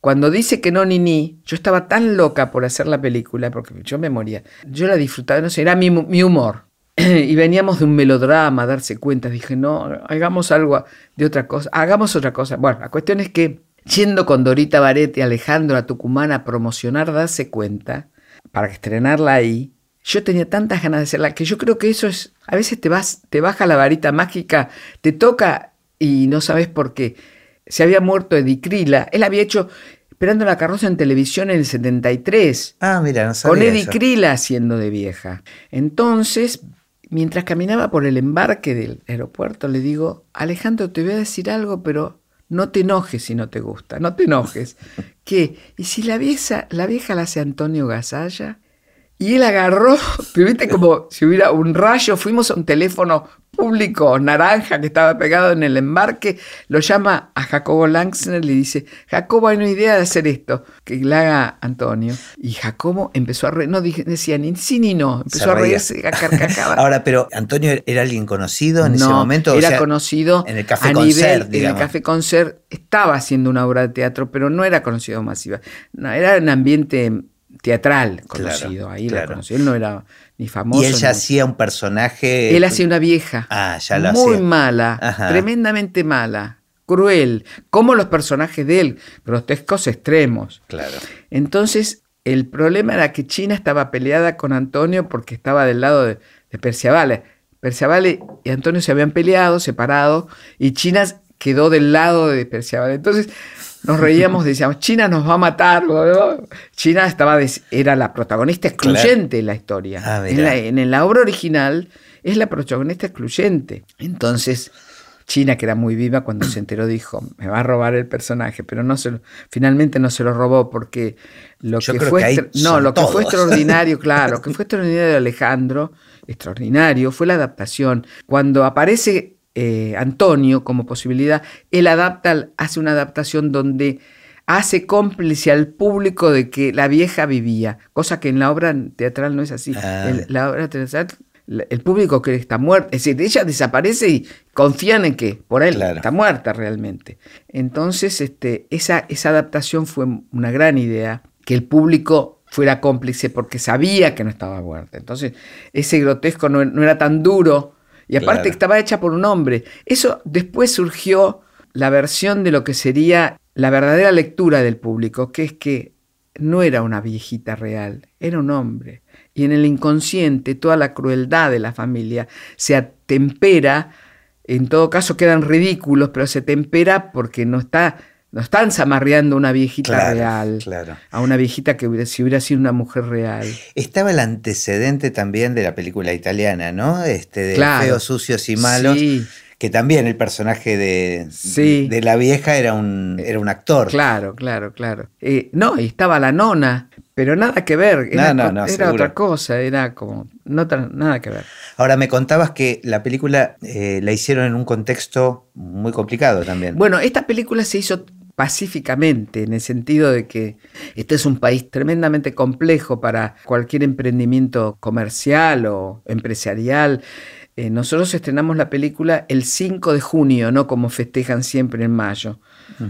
S2: cuando dice que no ni ni, yo estaba tan loca por hacer la película, porque yo me moría. Yo la disfrutaba, no sé, era mi, humor. *clears throat* y veníamos de un melodrama, a darse cuenta. Dije, no, hagamos algo de otra cosa, hagamos otra cosa. Bueno, la cuestión es que yendo con Dorita Baret y Alejandro a Tucumán a promocionar Darse Cuenta, para estrenarla ahí, yo tenía tantas ganas de hacerla que yo creo que eso es, a veces te vas, te baja la varita mágica, te toca y no sabes por qué se había muerto Krila. Él había hecho Esperando la carroza en televisión en el 73.
S1: Ah, mira, no sabía
S2: Con Eddie Krila haciendo de vieja. Entonces, mientras caminaba por el embarque del aeropuerto, le digo, Alejandro, te voy a decir algo, pero no te enojes si no te gusta, no te enojes. *laughs* ¿Qué? ¿Y si la vieja, la vieja la hace Antonio Gasalla? Y él agarró, *laughs* viste como si hubiera un rayo, fuimos a un teléfono, público naranja que estaba pegado en el embarque lo llama a Jacobo Langsner y le dice, Jacobo, hay una idea de hacer esto, que le haga Antonio. Y Jacobo empezó a reír, no decía ni sí ni no, empezó a reírse a carcajadas. *laughs*
S1: Ahora, pero Antonio era alguien conocido en ese momento.
S2: Era conocido
S1: en el Café Concert,
S2: En el Café Concert estaba haciendo una obra de teatro, pero no era conocido masiva. No, era un ambiente teatral conocido. Ahí lo conocí. Él no era ni famoso.
S1: Y ella hacía un personaje.
S2: Él hacía una vieja.
S1: Ah, ya lo
S2: Muy mala, tremendamente mala, cruel. Como los personajes de él, grotescos extremos.
S1: Claro.
S2: Entonces, el problema era que China estaba peleada con Antonio porque estaba del lado de, de Perciavale. Perciavale y Antonio se habían peleado, separado, y China quedó del lado de Perciavale. Entonces, nos reíamos, decíamos, China nos va a matar. China estaba era la protagonista excluyente en la historia. Ah, en, la, obra original es la protagonista excluyente. Entonces, China, que era muy viva, cuando se enteró, dijo, me va a robar el personaje, pero no se finalmente no se lo robó porque lo que fue no, lo que fue extraordinario, *laughs* claro, lo que fue extraordinario de Alejandro, extraordinario, fue la adaptación. Cuando aparece eh, Antonio como posibilidad, él adapta, hace una adaptación donde hace cómplice al público de que la vieja vivía, cosa que en la obra teatral no es así. Ah. El, la obra teatral, el público cree que está muerta, es decir, ella desaparece y confían en que por él está muerta realmente. Entonces, este, esa, esa adaptación fue una gran idea, que el público fuera cómplice porque sabía que no estaba muerta. Entonces, ese grotesco no, no era tan duro y aparte estaba hecha por un hombre. Eso después surgió la versión de lo que sería la verdadera lectura del público, que es que no era una viejita real, era un hombre. Y en el inconsciente toda la crueldad de la familia se atempera, en todo caso quedan ridículos, pero se tempera porque no está no están zamarreando una viejita real, a una viejita que hubiera, si hubiera sido una mujer real.
S1: Estaba el antecedente también de la película italiana, ¿no? Este de feos, sucios y malos. Que también el personaje de, de la vieja era un, era un actor.
S2: Claro, claro, claro. Eh, no, y estaba la nona, pero nada que ver. Era, era otra cosa, era como. No, nada que ver.
S1: Ahora, me contabas que la película eh, la hicieron en un contexto muy complicado también.
S2: Bueno, esta película se hizo pacíficamente, en el sentido de que este es un país tremendamente complejo para cualquier emprendimiento comercial o empresarial. Eh, nosotros estrenamos la película el 5 de junio, no como festejan siempre en mayo.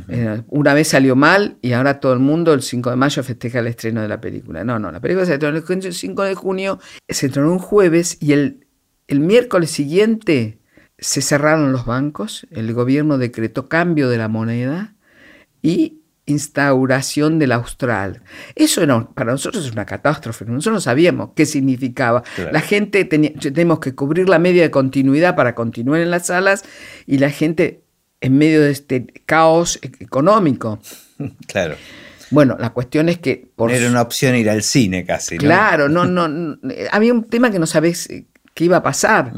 S2: Eh, una vez salió mal y ahora todo el mundo el 5 de mayo festeja el estreno de la película. No, no, la película se estrenó el 5 de junio, se estrenó un jueves y el, el miércoles siguiente se cerraron los bancos, el gobierno decretó cambio de la moneda y instauración del austral. Eso para nosotros es una catástrofe. Nosotros no sabíamos qué significaba. La gente tenía, tenemos que cubrir la media de continuidad para continuar en las salas y la gente en medio de este caos e-, económico. *laughs*
S1: Claro.
S2: Bueno, la cuestión es que...
S1: Por... Era una opción ir al cine casi.
S2: Claro, no, no, *laughs* había un tema que no sabés eh, qué iba a pasar.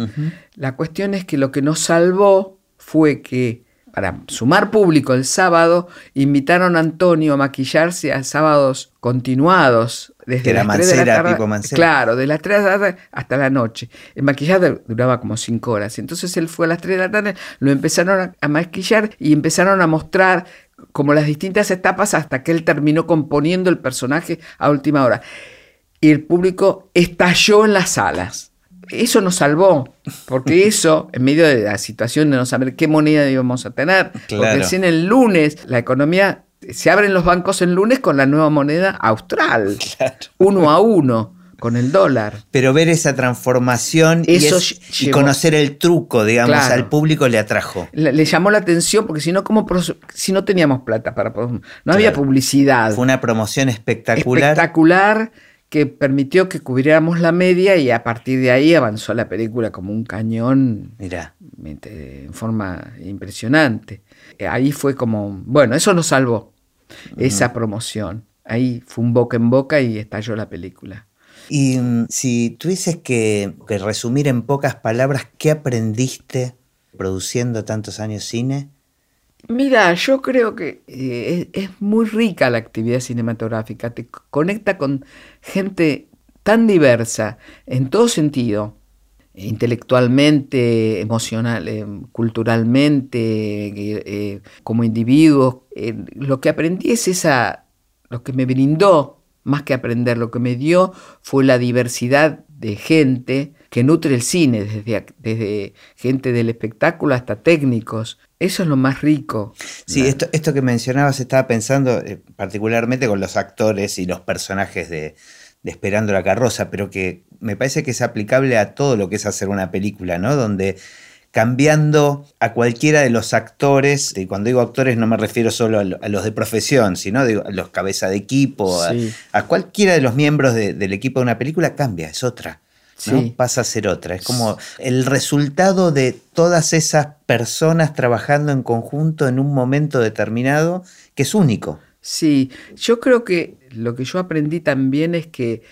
S2: La cuestión es que lo que nos salvó fue que para sumar público el sábado, invitaron a Antonio a maquillarse a sábados continuados.
S1: Desde las 3 de la tarde,
S2: Claro, de las 3 de la tarde hasta la noche. El maquillaje duraba como 5 horas. Entonces él fue a las 3 de la tarde, lo empezaron a maquillar y empezaron a mostrar como las distintas etapas hasta que él terminó componiendo el personaje a última hora. Y el público estalló en las salas eso nos salvó, porque *laughs* eso, en medio de la situación de no saber qué moneda íbamos a tener, porque recién el lunes la economía, se abren los bancos el lunes con la nueva moneda austral, *laughs* uno a uno con el dólar.
S1: Pero ver esa transformación y, conocer el truco, digamos, al público le atrajo.
S2: Le, llamó la atención porque si no, como si no teníamos plata para no había publicidad.
S1: Fue una promoción espectacular.
S2: Espectacular que permitió que cubriéramos la media y a partir de ahí avanzó la película como un cañón
S1: Mirá.
S2: en forma impresionante. Eh, ahí fue como, bueno, eso nos salvó, esa promoción. Ahí fue un boca en boca y estalló la película.
S1: Y mm, si tuvieses que, que resumir en pocas palabras, ¿qué aprendiste produciendo tantos años cine?
S2: Mira, yo creo que eh, es, muy rica la actividad cinematográfica, te conecta con gente tan diversa en todo sentido. intelectualmente, emocional, eh, culturalmente, eh, como individuo. lo que aprendí es esa, lo que me brindó, más que aprender, lo que me dio fue la diversidad de gente que nutre el cine, desde, desde gente del espectáculo hasta técnicos. Eso es lo más rico.
S1: Sí, esto, esto que mencionabas estaba pensando particularmente con los actores y los personajes de, de Esperando la carroza, pero que me parece que es aplicable a todo lo que es hacer una película, ¿no? Donde cambiando a cualquiera de los actores, y cuando digo actores no me refiero solo a, los de profesión, sino a los cabeza de equipo, a, cualquiera de los miembros del equipo de una película, cambia, es otra. ¿No? Pasa a ser otra. Es como el resultado de todas esas personas trabajando en conjunto en un momento determinado que es único.
S2: Sí, yo creo que lo que yo aprendí también es que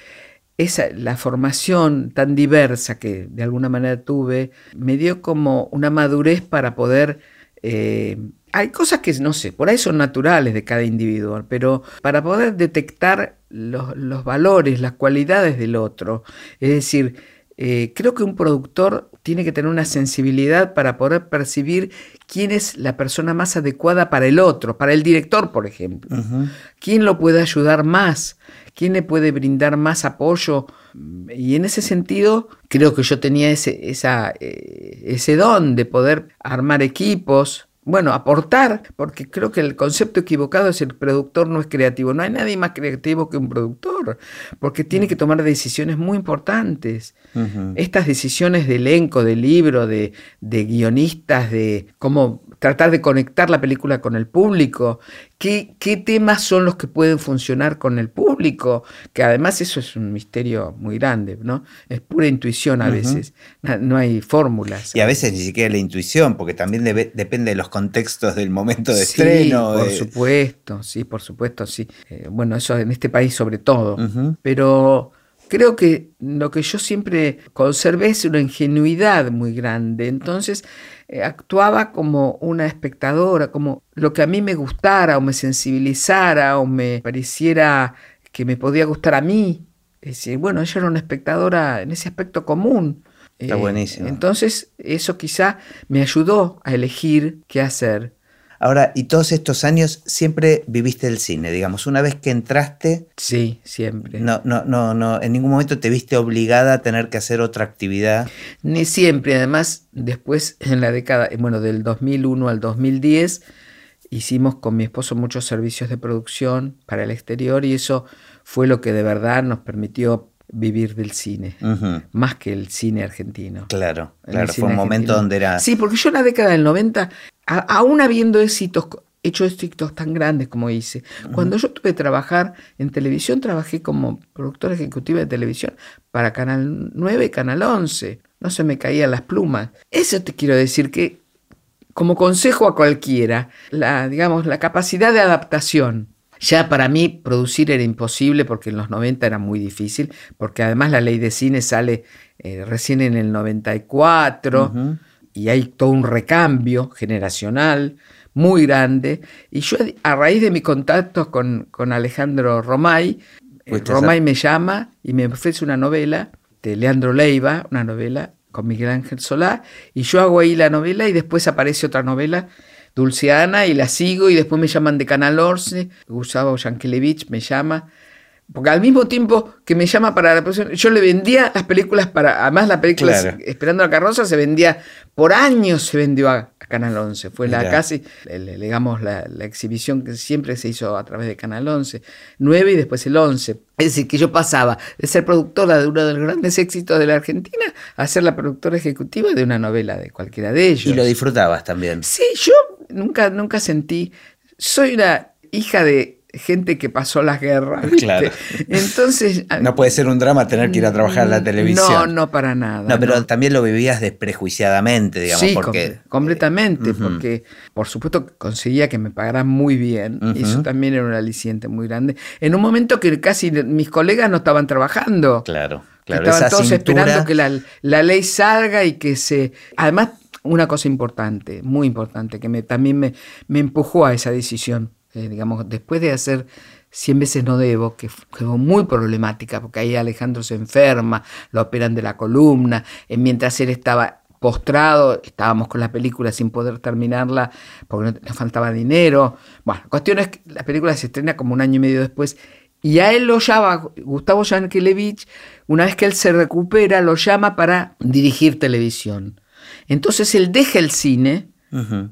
S2: esa, la formación tan diversa que de alguna manera tuve me dio como una madurez para poder... Eh, hay cosas que no sé, por ahí son naturales de cada individuo, pero para poder detectar los, los valores, las cualidades del otro, es decir, eh, creo que un productor tiene que tener una sensibilidad para poder percibir quién es la persona más adecuada para el otro, para el director, por ejemplo. ¿Quién lo puede ayudar más? ¿Quién le puede brindar más apoyo? Y en ese sentido, creo que yo tenía ese, esa, eh, ese don de poder armar equipos, bueno, aportar, porque creo que el concepto equivocado es el productor no es creativo. No hay nadie más creativo que un productor, porque tiene que tomar decisiones muy importantes. Estas decisiones de elenco, de libro, de, de guionistas, de cómo tratar de conectar la película con el público, qué, qué temas son los que pueden funcionar con el público, que además eso es un misterio muy grande, ¿no? Es pura intuición a veces, no, hay fórmulas.
S1: Y a veces ni siquiera la intuición, porque también depende de los contextos del momento de estreno.
S2: Por supuesto, sí, por supuesto, sí. Eh, bueno, eso en este país sobre todo. Pero creo que lo que yo siempre conservé es una ingenuidad muy grande. Entonces, eh, actuaba como una espectadora, como lo que a mí me gustara o me sensibilizara o me pareciera que me podía gustar a mí. Es decir, bueno, ella era una espectadora en ese aspecto común.
S1: Está eh, buenísimo.
S2: Entonces, eso quizá me ayudó a elegir qué hacer.
S1: Ahora, y todos estos años siempre viviste el cine, digamos, una vez que entraste.
S2: Sí, siempre.
S1: No, no, no, no, en ningún momento te viste obligada a tener que hacer otra actividad.
S2: Ni siempre, además, después en la década, bueno, del 2001 al 2010, hicimos con mi esposo muchos servicios de producción para el exterior y eso fue lo que de verdad nos permitió vivir del cine, más que el cine argentino.
S1: Claro, claro, fue un momento donde era...
S2: Sí, porque yo en la década del 90 aún habiendo éxitos, hecho éxitos tan grandes como hice, cuando yo tuve que trabajar en televisión, trabajé como productora ejecutiva de televisión para Canal 9 y Canal 11. No se me caían las plumas. Eso te quiero decir que, como consejo a cualquiera, la, digamos, la capacidad de adaptación. Ya para mí producir era imposible porque en los 90 era muy difícil, porque además la ley de cine sale eh, recién en el 94 y hay todo un recambio generacional muy grande. Y yo, a raíz de mis contactos con, con Alejandro Romay, eh, Romay me llama y me ofrece una novela de Leandro Leiva, una novela con Miguel Ángel Solá, y yo hago ahí la novela y después aparece otra novela, Dulceana, y la sigo y después me llaman de Canal Orce, Gustavo Yankelevich me llama porque al mismo tiempo que me llama para la producción, yo le vendía las películas para. Además, la película Esperando la carroza se vendía, por años se vendió a, Canal 11. Fue la casi, digamos, la, exhibición que siempre se hizo a través de Canal 11. 9 y después el 11. Es decir, que yo pasaba de ser productora de uno de los grandes éxitos de la Argentina a ser la productora ejecutiva de una novela de cualquiera de ellos.
S1: Y lo disfrutabas también.
S2: Sí, yo nunca, nunca sentí. Soy una hija de gente que pasó las guerras. *laughs* Claro. Entonces.
S1: No puede ser un drama tener que ir a trabajar en la televisión.
S2: No, no para nada.
S1: No, pero también lo vivías desprejuiciadamente, digamos.
S2: Sí, porque... completamente, porque por supuesto conseguía que me pagaran muy bien. Y eso también era un aliciente muy grande. En un momento que casi mis colegas no estaban trabajando.
S1: Claro, claro.
S2: Estaban todos esperando que la, ley salga y que se. Además, una cosa importante, muy importante, que me, también me, empujó a esa decisión eh, digamos, después de hacer Cien veces no debo, que fue muy problemática, porque ahí Alejandro se enferma, lo operan de la columna, mientras él estaba postrado, estábamos con la película sin poder terminarla porque nos faltaba dinero. Bueno, la cuestión es que la película se estrena como un año y medio después y a él lo llama Gustavo Yankelevich, una vez que él se recupera, lo llama para dirigir televisión. Entonces él deja el cine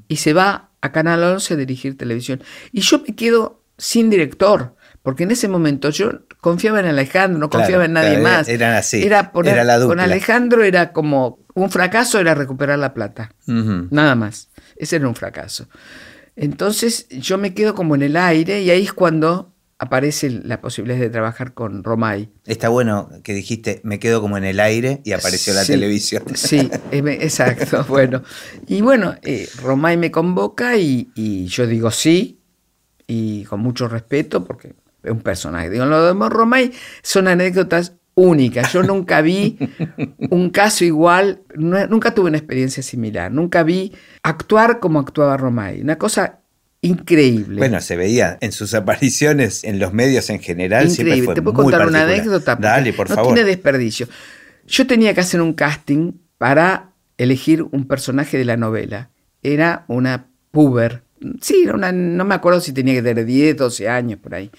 S2: y se va a Canal 11 a dirigir televisión. Y yo me quedo sin director, porque en ese momento yo confiaba en Alejandro, no confiaba en nadie más.
S1: Eran así.
S2: Era, la Con Alejandro era como un fracaso, era recuperar la plata. Nada más. Ese era un fracaso. Entonces yo me quedo como en el aire y ahí es cuando aparece la posibilidad de trabajar con Romay.
S1: Está bueno que dijiste, me quedo como en el aire y apareció la televisión. *laughs*
S2: Sí, exacto. *laughs* bueno, y bueno, eh, Romay me convoca y, yo digo sí, y con mucho respeto, porque es un personaje. Digo, lo de Romay son anécdotas únicas. Yo nunca vi *laughs* un caso igual, nunca tuve una experiencia similar, nunca vi actuar como actuaba Romay. Una cosa increíble.
S1: Bueno, se veía en sus apariciones en los medios en general.
S2: Increíble.
S1: Fue
S2: Te puedo contar una anécdota.
S1: Dale, por
S2: no
S1: favor.
S2: tiene desperdicio. Yo tenía que hacer un casting para elegir un personaje de la novela. Era una puber. Sí, una, no me acuerdo si tenía que tener 10, 12 años por ahí.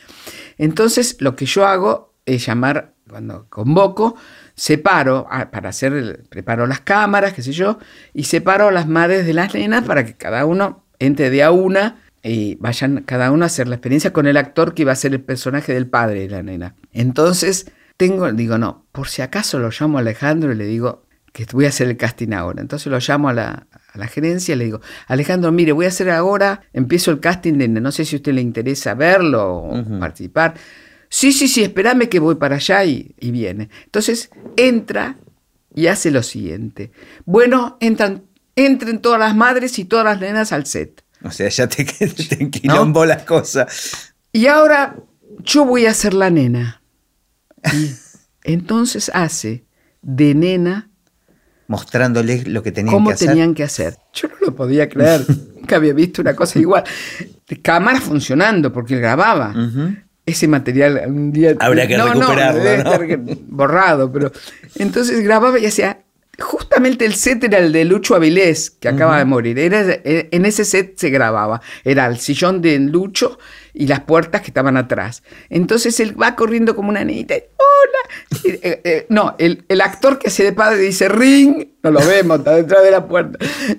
S2: Entonces, lo que yo hago es llamar, cuando convoco, separo, ah, para hacer, preparo las cámaras, qué sé yo, y separo a las madres de las nenas para que cada uno entre de a una y vayan cada uno a hacer la experiencia con el actor que iba a ser el personaje del padre de la nena. Entonces, tengo, digo, no, por si acaso lo llamo a Alejandro y le digo que voy a hacer el casting ahora. Entonces lo llamo a la, gerencia y le digo, Alejandro, mire, voy a hacer ahora, empiezo el casting de, no sé si a usted le interesa verlo o participar. Sí, sí, sí, espérame que voy para allá y, y viene. Entonces entra y hace lo siguiente. Bueno, entran, entren todas las madres y todas las nenas al set.
S1: O sea, ya te, *laughs* te enquilombó las cosas.
S2: Y ahora yo voy a ser la nena. Y *laughs* entonces hace de nena.
S1: Mostrándoles lo que tenían
S2: cómo
S1: que hacer.
S2: tenían que hacer. Yo no lo podía creer. *laughs* Nunca había visto una cosa igual. Cámara funcionando, porque él grababa. Ese material un día.
S1: Habría que recuperarlo.
S2: ¿no? borrado, pero. Entonces grababa y hacía Justamente el set era el de Lucho Avilés, que acaba de morir. Era, eh, en ese set se grababa. Era el sillón de Lucho y las puertas que estaban atrás. Entonces él va corriendo como una niñita. ¡Hola! Eh, eh, no, el, actor que hace de padre dice ¡Ring! No lo vemos, está detrás de la puerta.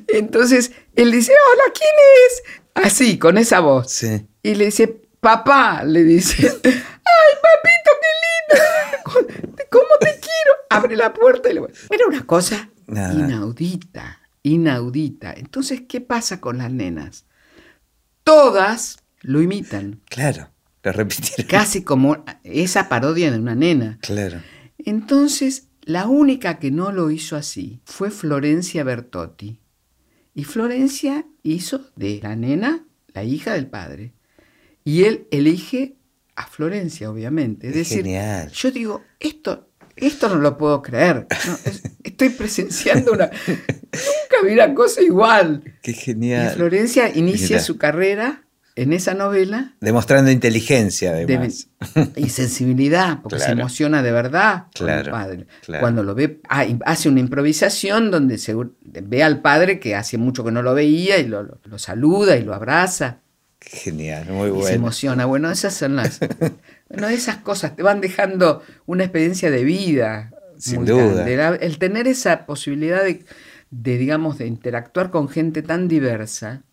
S2: Entonces él dice ¡Hola! ¿Quién es? Así, con esa voz. Y le dice ¡Papá! Le dice ¡Ay, papito, qué lindo! *laughs* ¿Cómo te quiero? Abre la puerta y le voy. Era una cosa inaudita, inaudita. Entonces, ¿qué pasa con las nenas? Todas lo imitan.
S1: Claro, lo repitieron.
S2: Casi como esa parodia de una nena.
S1: Claro.
S2: Entonces, la única que no lo hizo así fue Florencia Bertotti. Y Florencia hizo de la nena la hija del padre. Y él elige a Florencia, obviamente. Es, decir,
S1: genial.
S2: yo digo, esto, esto no lo puedo creer. estoy presenciando una... Nunca vi una cosa igual.
S1: Qué genial.
S2: Y Florencia inicia su carrera en esa novela.
S1: Demostrando inteligencia, además.
S2: y sensibilidad, porque se emociona de verdad
S1: claro,
S2: padre. Cuando lo ve, ah, hace una improvisación donde se ve al padre que hace mucho que no lo veía y lo saluda y lo abraza.
S1: Genial, muy bueno.
S2: se emociona. Bueno, esas son las. *laughs* bueno, esas cosas te van dejando una experiencia de vida.
S1: Sin duda.
S2: El tener esa posibilidad de, de, digamos, de interactuar con gente tan diversa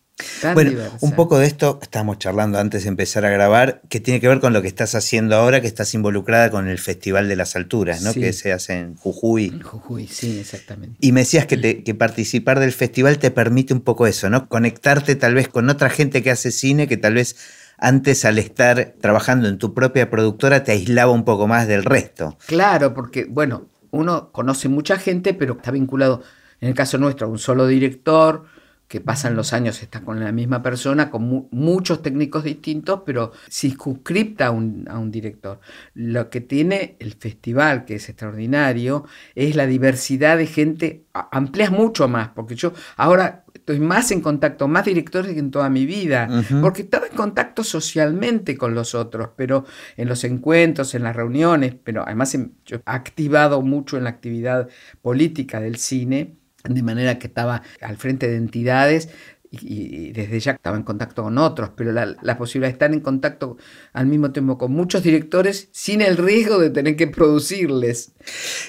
S1: bueno, un poco de esto estábamos charlando antes de empezar a grabar, que tiene que ver con lo que estás haciendo ahora, que estás involucrada con el Festival de las Alturas, ¿no? Que se hace en Jujuy.
S2: En Jujuy, sí, exactamente.
S1: Y me decías que, que, participar del festival te permite un poco eso, ¿no? Conectarte tal vez con otra gente que hace cine, que tal vez antes al estar trabajando en tu propia productora te aislaba un poco más del resto.
S2: Claro, porque, bueno, uno conoce mucha gente, pero está vinculado, en el caso nuestro, a un solo director que pasan los años, está con la misma persona, con muchos técnicos distintos, pero circunscripta a un, a un director. Lo que tiene el festival, que es extraordinario, es la diversidad de gente, amplias mucho más, porque yo ahora estoy más en contacto, más directores que en toda mi vida, porque estaba en contacto socialmente con los otros, pero en los encuentros, en las reuniones, pero además yo he activado mucho en la actividad política del cine, de manera que estaba al frente de entidades y, desde ya estaba en contacto con otros, pero la, posibilidad de estar en contacto al mismo tiempo con muchos directores sin el riesgo de tener que producirles.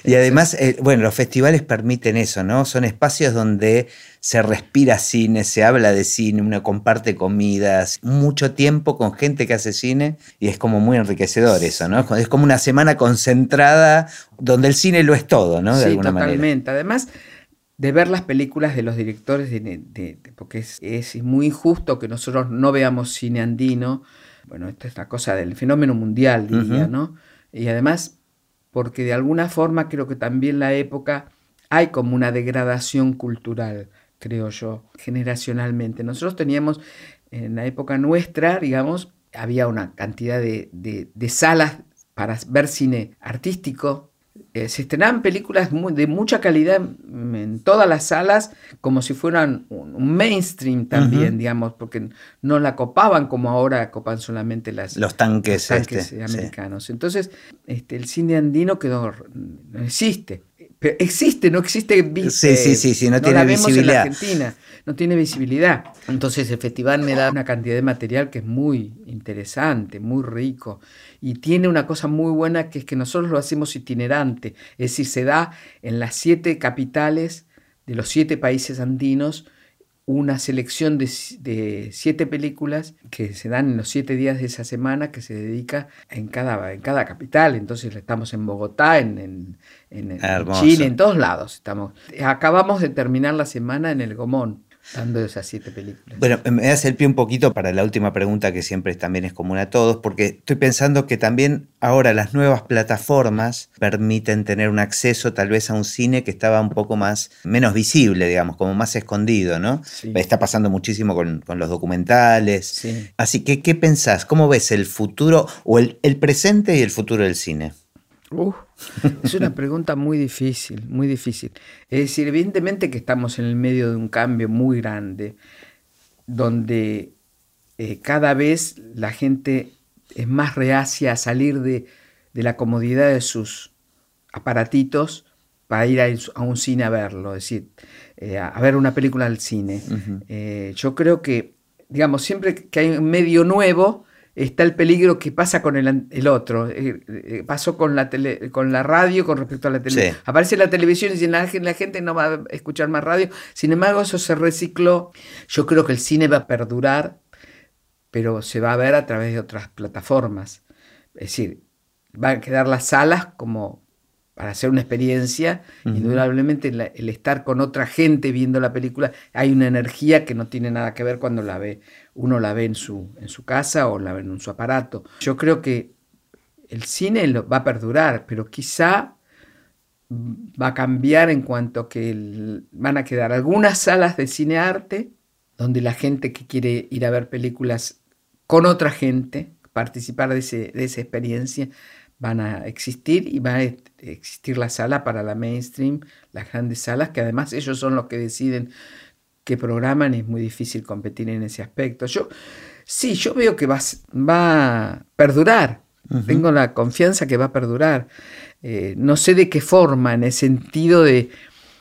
S1: Y además, eh, bueno, los festivales permiten eso, ¿no? Son espacios donde se respira cine, se habla de cine, uno comparte comidas, mucho tiempo con gente que hace cine y es como muy enriquecedor eso, ¿no? Es como una semana concentrada donde el cine lo es todo, ¿no?
S2: De sí, alguna totalmente. Además, de ver las películas de los directores, de, porque es, muy injusto que nosotros no veamos cine andino. Bueno, esta es la cosa del fenómeno mundial, diría, ¿no? Y además, porque de alguna forma creo que también la época hay como una degradación cultural, creo yo, generacionalmente. Nosotros teníamos, en la época nuestra, digamos, había una cantidad de, de salas para ver cine artístico, eh, se estrenaban películas de mucha calidad en todas las salas, como si fueran un, mainstream también, digamos, porque no la copaban como ahora copan solamente las,
S1: los tanques,
S2: este, americanos. Entonces, este, el cine andino quedó, no existe. Pero existe, no existe.
S1: Sí, sí, sí, sí, no, tiene visibilidad.
S2: En Argentina, no tiene visibilidad. Entonces el festival me da una cantidad de material que es muy interesante, muy rico. Y tiene una cosa muy buena que es que nosotros lo hacemos itinerante. Es decir, se da en las siete capitales de los siete países andinos una selección de, siete películas que se dan en los siete días de esa semana que se dedica en cada, en cada capital. Entonces estamos en Bogotá, en, en, Chile, en todos lados. Estamos. Acabamos de terminar la semana en el Gomón dando esas siete películas.
S1: Bueno, me das el pie un poquito para la última pregunta que siempre también es común a todos, porque estoy pensando que también ahora las nuevas plataformas permiten tener un acceso tal vez a un cine que estaba un poco más, menos visible, digamos, como más escondido, ¿no? Está pasando muchísimo con, los documentales. Así que, ¿qué pensás? ¿Cómo ves el futuro o el, el presente y el futuro del cine?
S2: Es una pregunta muy difícil, muy difícil. Es decir, evidentemente que estamos en el medio de un cambio muy grande, donde eh, cada vez la gente es más reacia a salir de, la comodidad de sus aparatitos para ir a, un cine a verlo, es decir, eh, a, ver una película al cine. Eh, yo creo que, digamos, siempre que hay un medio nuevo, está el peligro que pasa con el, otro. Eh, eh, pasó con la, tele, con la radio con respecto a la televisión. Aparece la televisión y la, la, gente no va a escuchar más radio. Sin embargo, eso se recicló. Yo creo que el cine va a perdurar, pero se va a ver a través de otras plataformas. Es decir, van a quedar las salas como para hacer una experiencia, indudablemente el estar con otra gente viendo la película, hay una energía que no tiene nada que ver cuando la ve, uno la ve en su, en su casa o la ve en su aparato. Yo creo que el cine va a perdurar, pero quizá va a cambiar en cuanto que van a quedar algunas salas de cine arte donde la gente que quiere ir a ver películas con otra gente, participar de, de esa experiencia, van a existir y va a existir la sala para la mainstream, las grandes salas, que además ellos son los que deciden qué programan es muy difícil competir en ese aspecto. Yo sí, yo veo que va, va a perdurar. Tengo la confianza que va a perdurar. Eh, no sé de qué forma, en el sentido de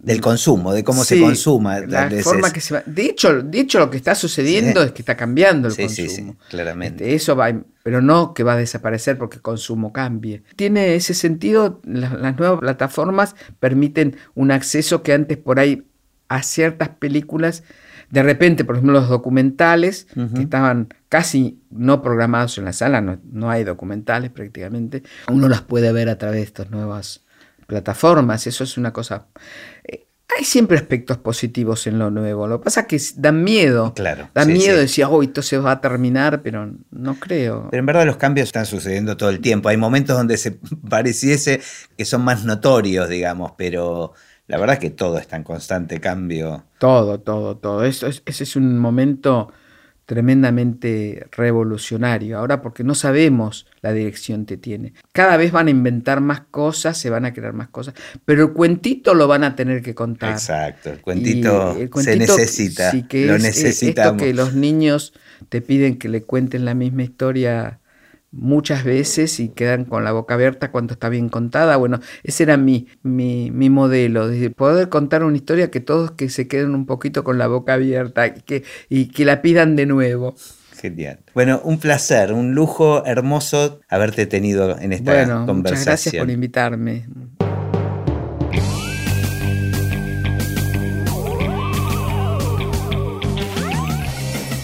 S1: del consumo, de cómo se consuma.
S2: La forma que se va. De hecho, de hecho, lo que está sucediendo es que está cambiando el consumo.
S1: Claramente.
S2: Este, eso va, pero no que va a desaparecer porque el consumo cambie. Tiene ese sentido, las, nuevas plataformas permiten un acceso que antes por ahí a ciertas películas, de repente, por ejemplo, los documentales, que estaban casi no programados en la sala, no, no hay documentales prácticamente, uno las puede ver a través de estas nuevas plataformas, eso es una cosa... Eh, hay siempre aspectos positivos en lo nuevo. Lo que pasa es que dan miedo.
S1: Claro.
S2: Dan miedo de decir, oh, esto se va a terminar, pero no creo.
S1: Pero en verdad los cambios están sucediendo todo el tiempo. Hay momentos donde se *laughs* pareciese que son más notorios, digamos, pero la verdad es que todo está en constante cambio.
S2: Todo, todo, todo. Eso ese es un momento tremendamente revolucionario. Ahora porque no sabemos la dirección que tiene. Cada vez van a inventar más cosas, se van a crear más cosas, pero el cuentito lo van a tener que contar.
S1: Exacto, el cuentito, se necesita,
S2: que lo necesitamos. Esto que los niños te piden que le cuenten la misma historia muchas veces y quedan con la boca abierta cuando está bien contada. Bueno, ese era mi, mi, mi modelo, de poder contar una historia que todos que se queden un poquito con la boca abierta y que, y que la pidan de nuevo.
S1: Genial. Bueno, un placer, un lujo hermoso haberte tenido en esta bueno, conversación. Muchas
S2: gracias por invitarme.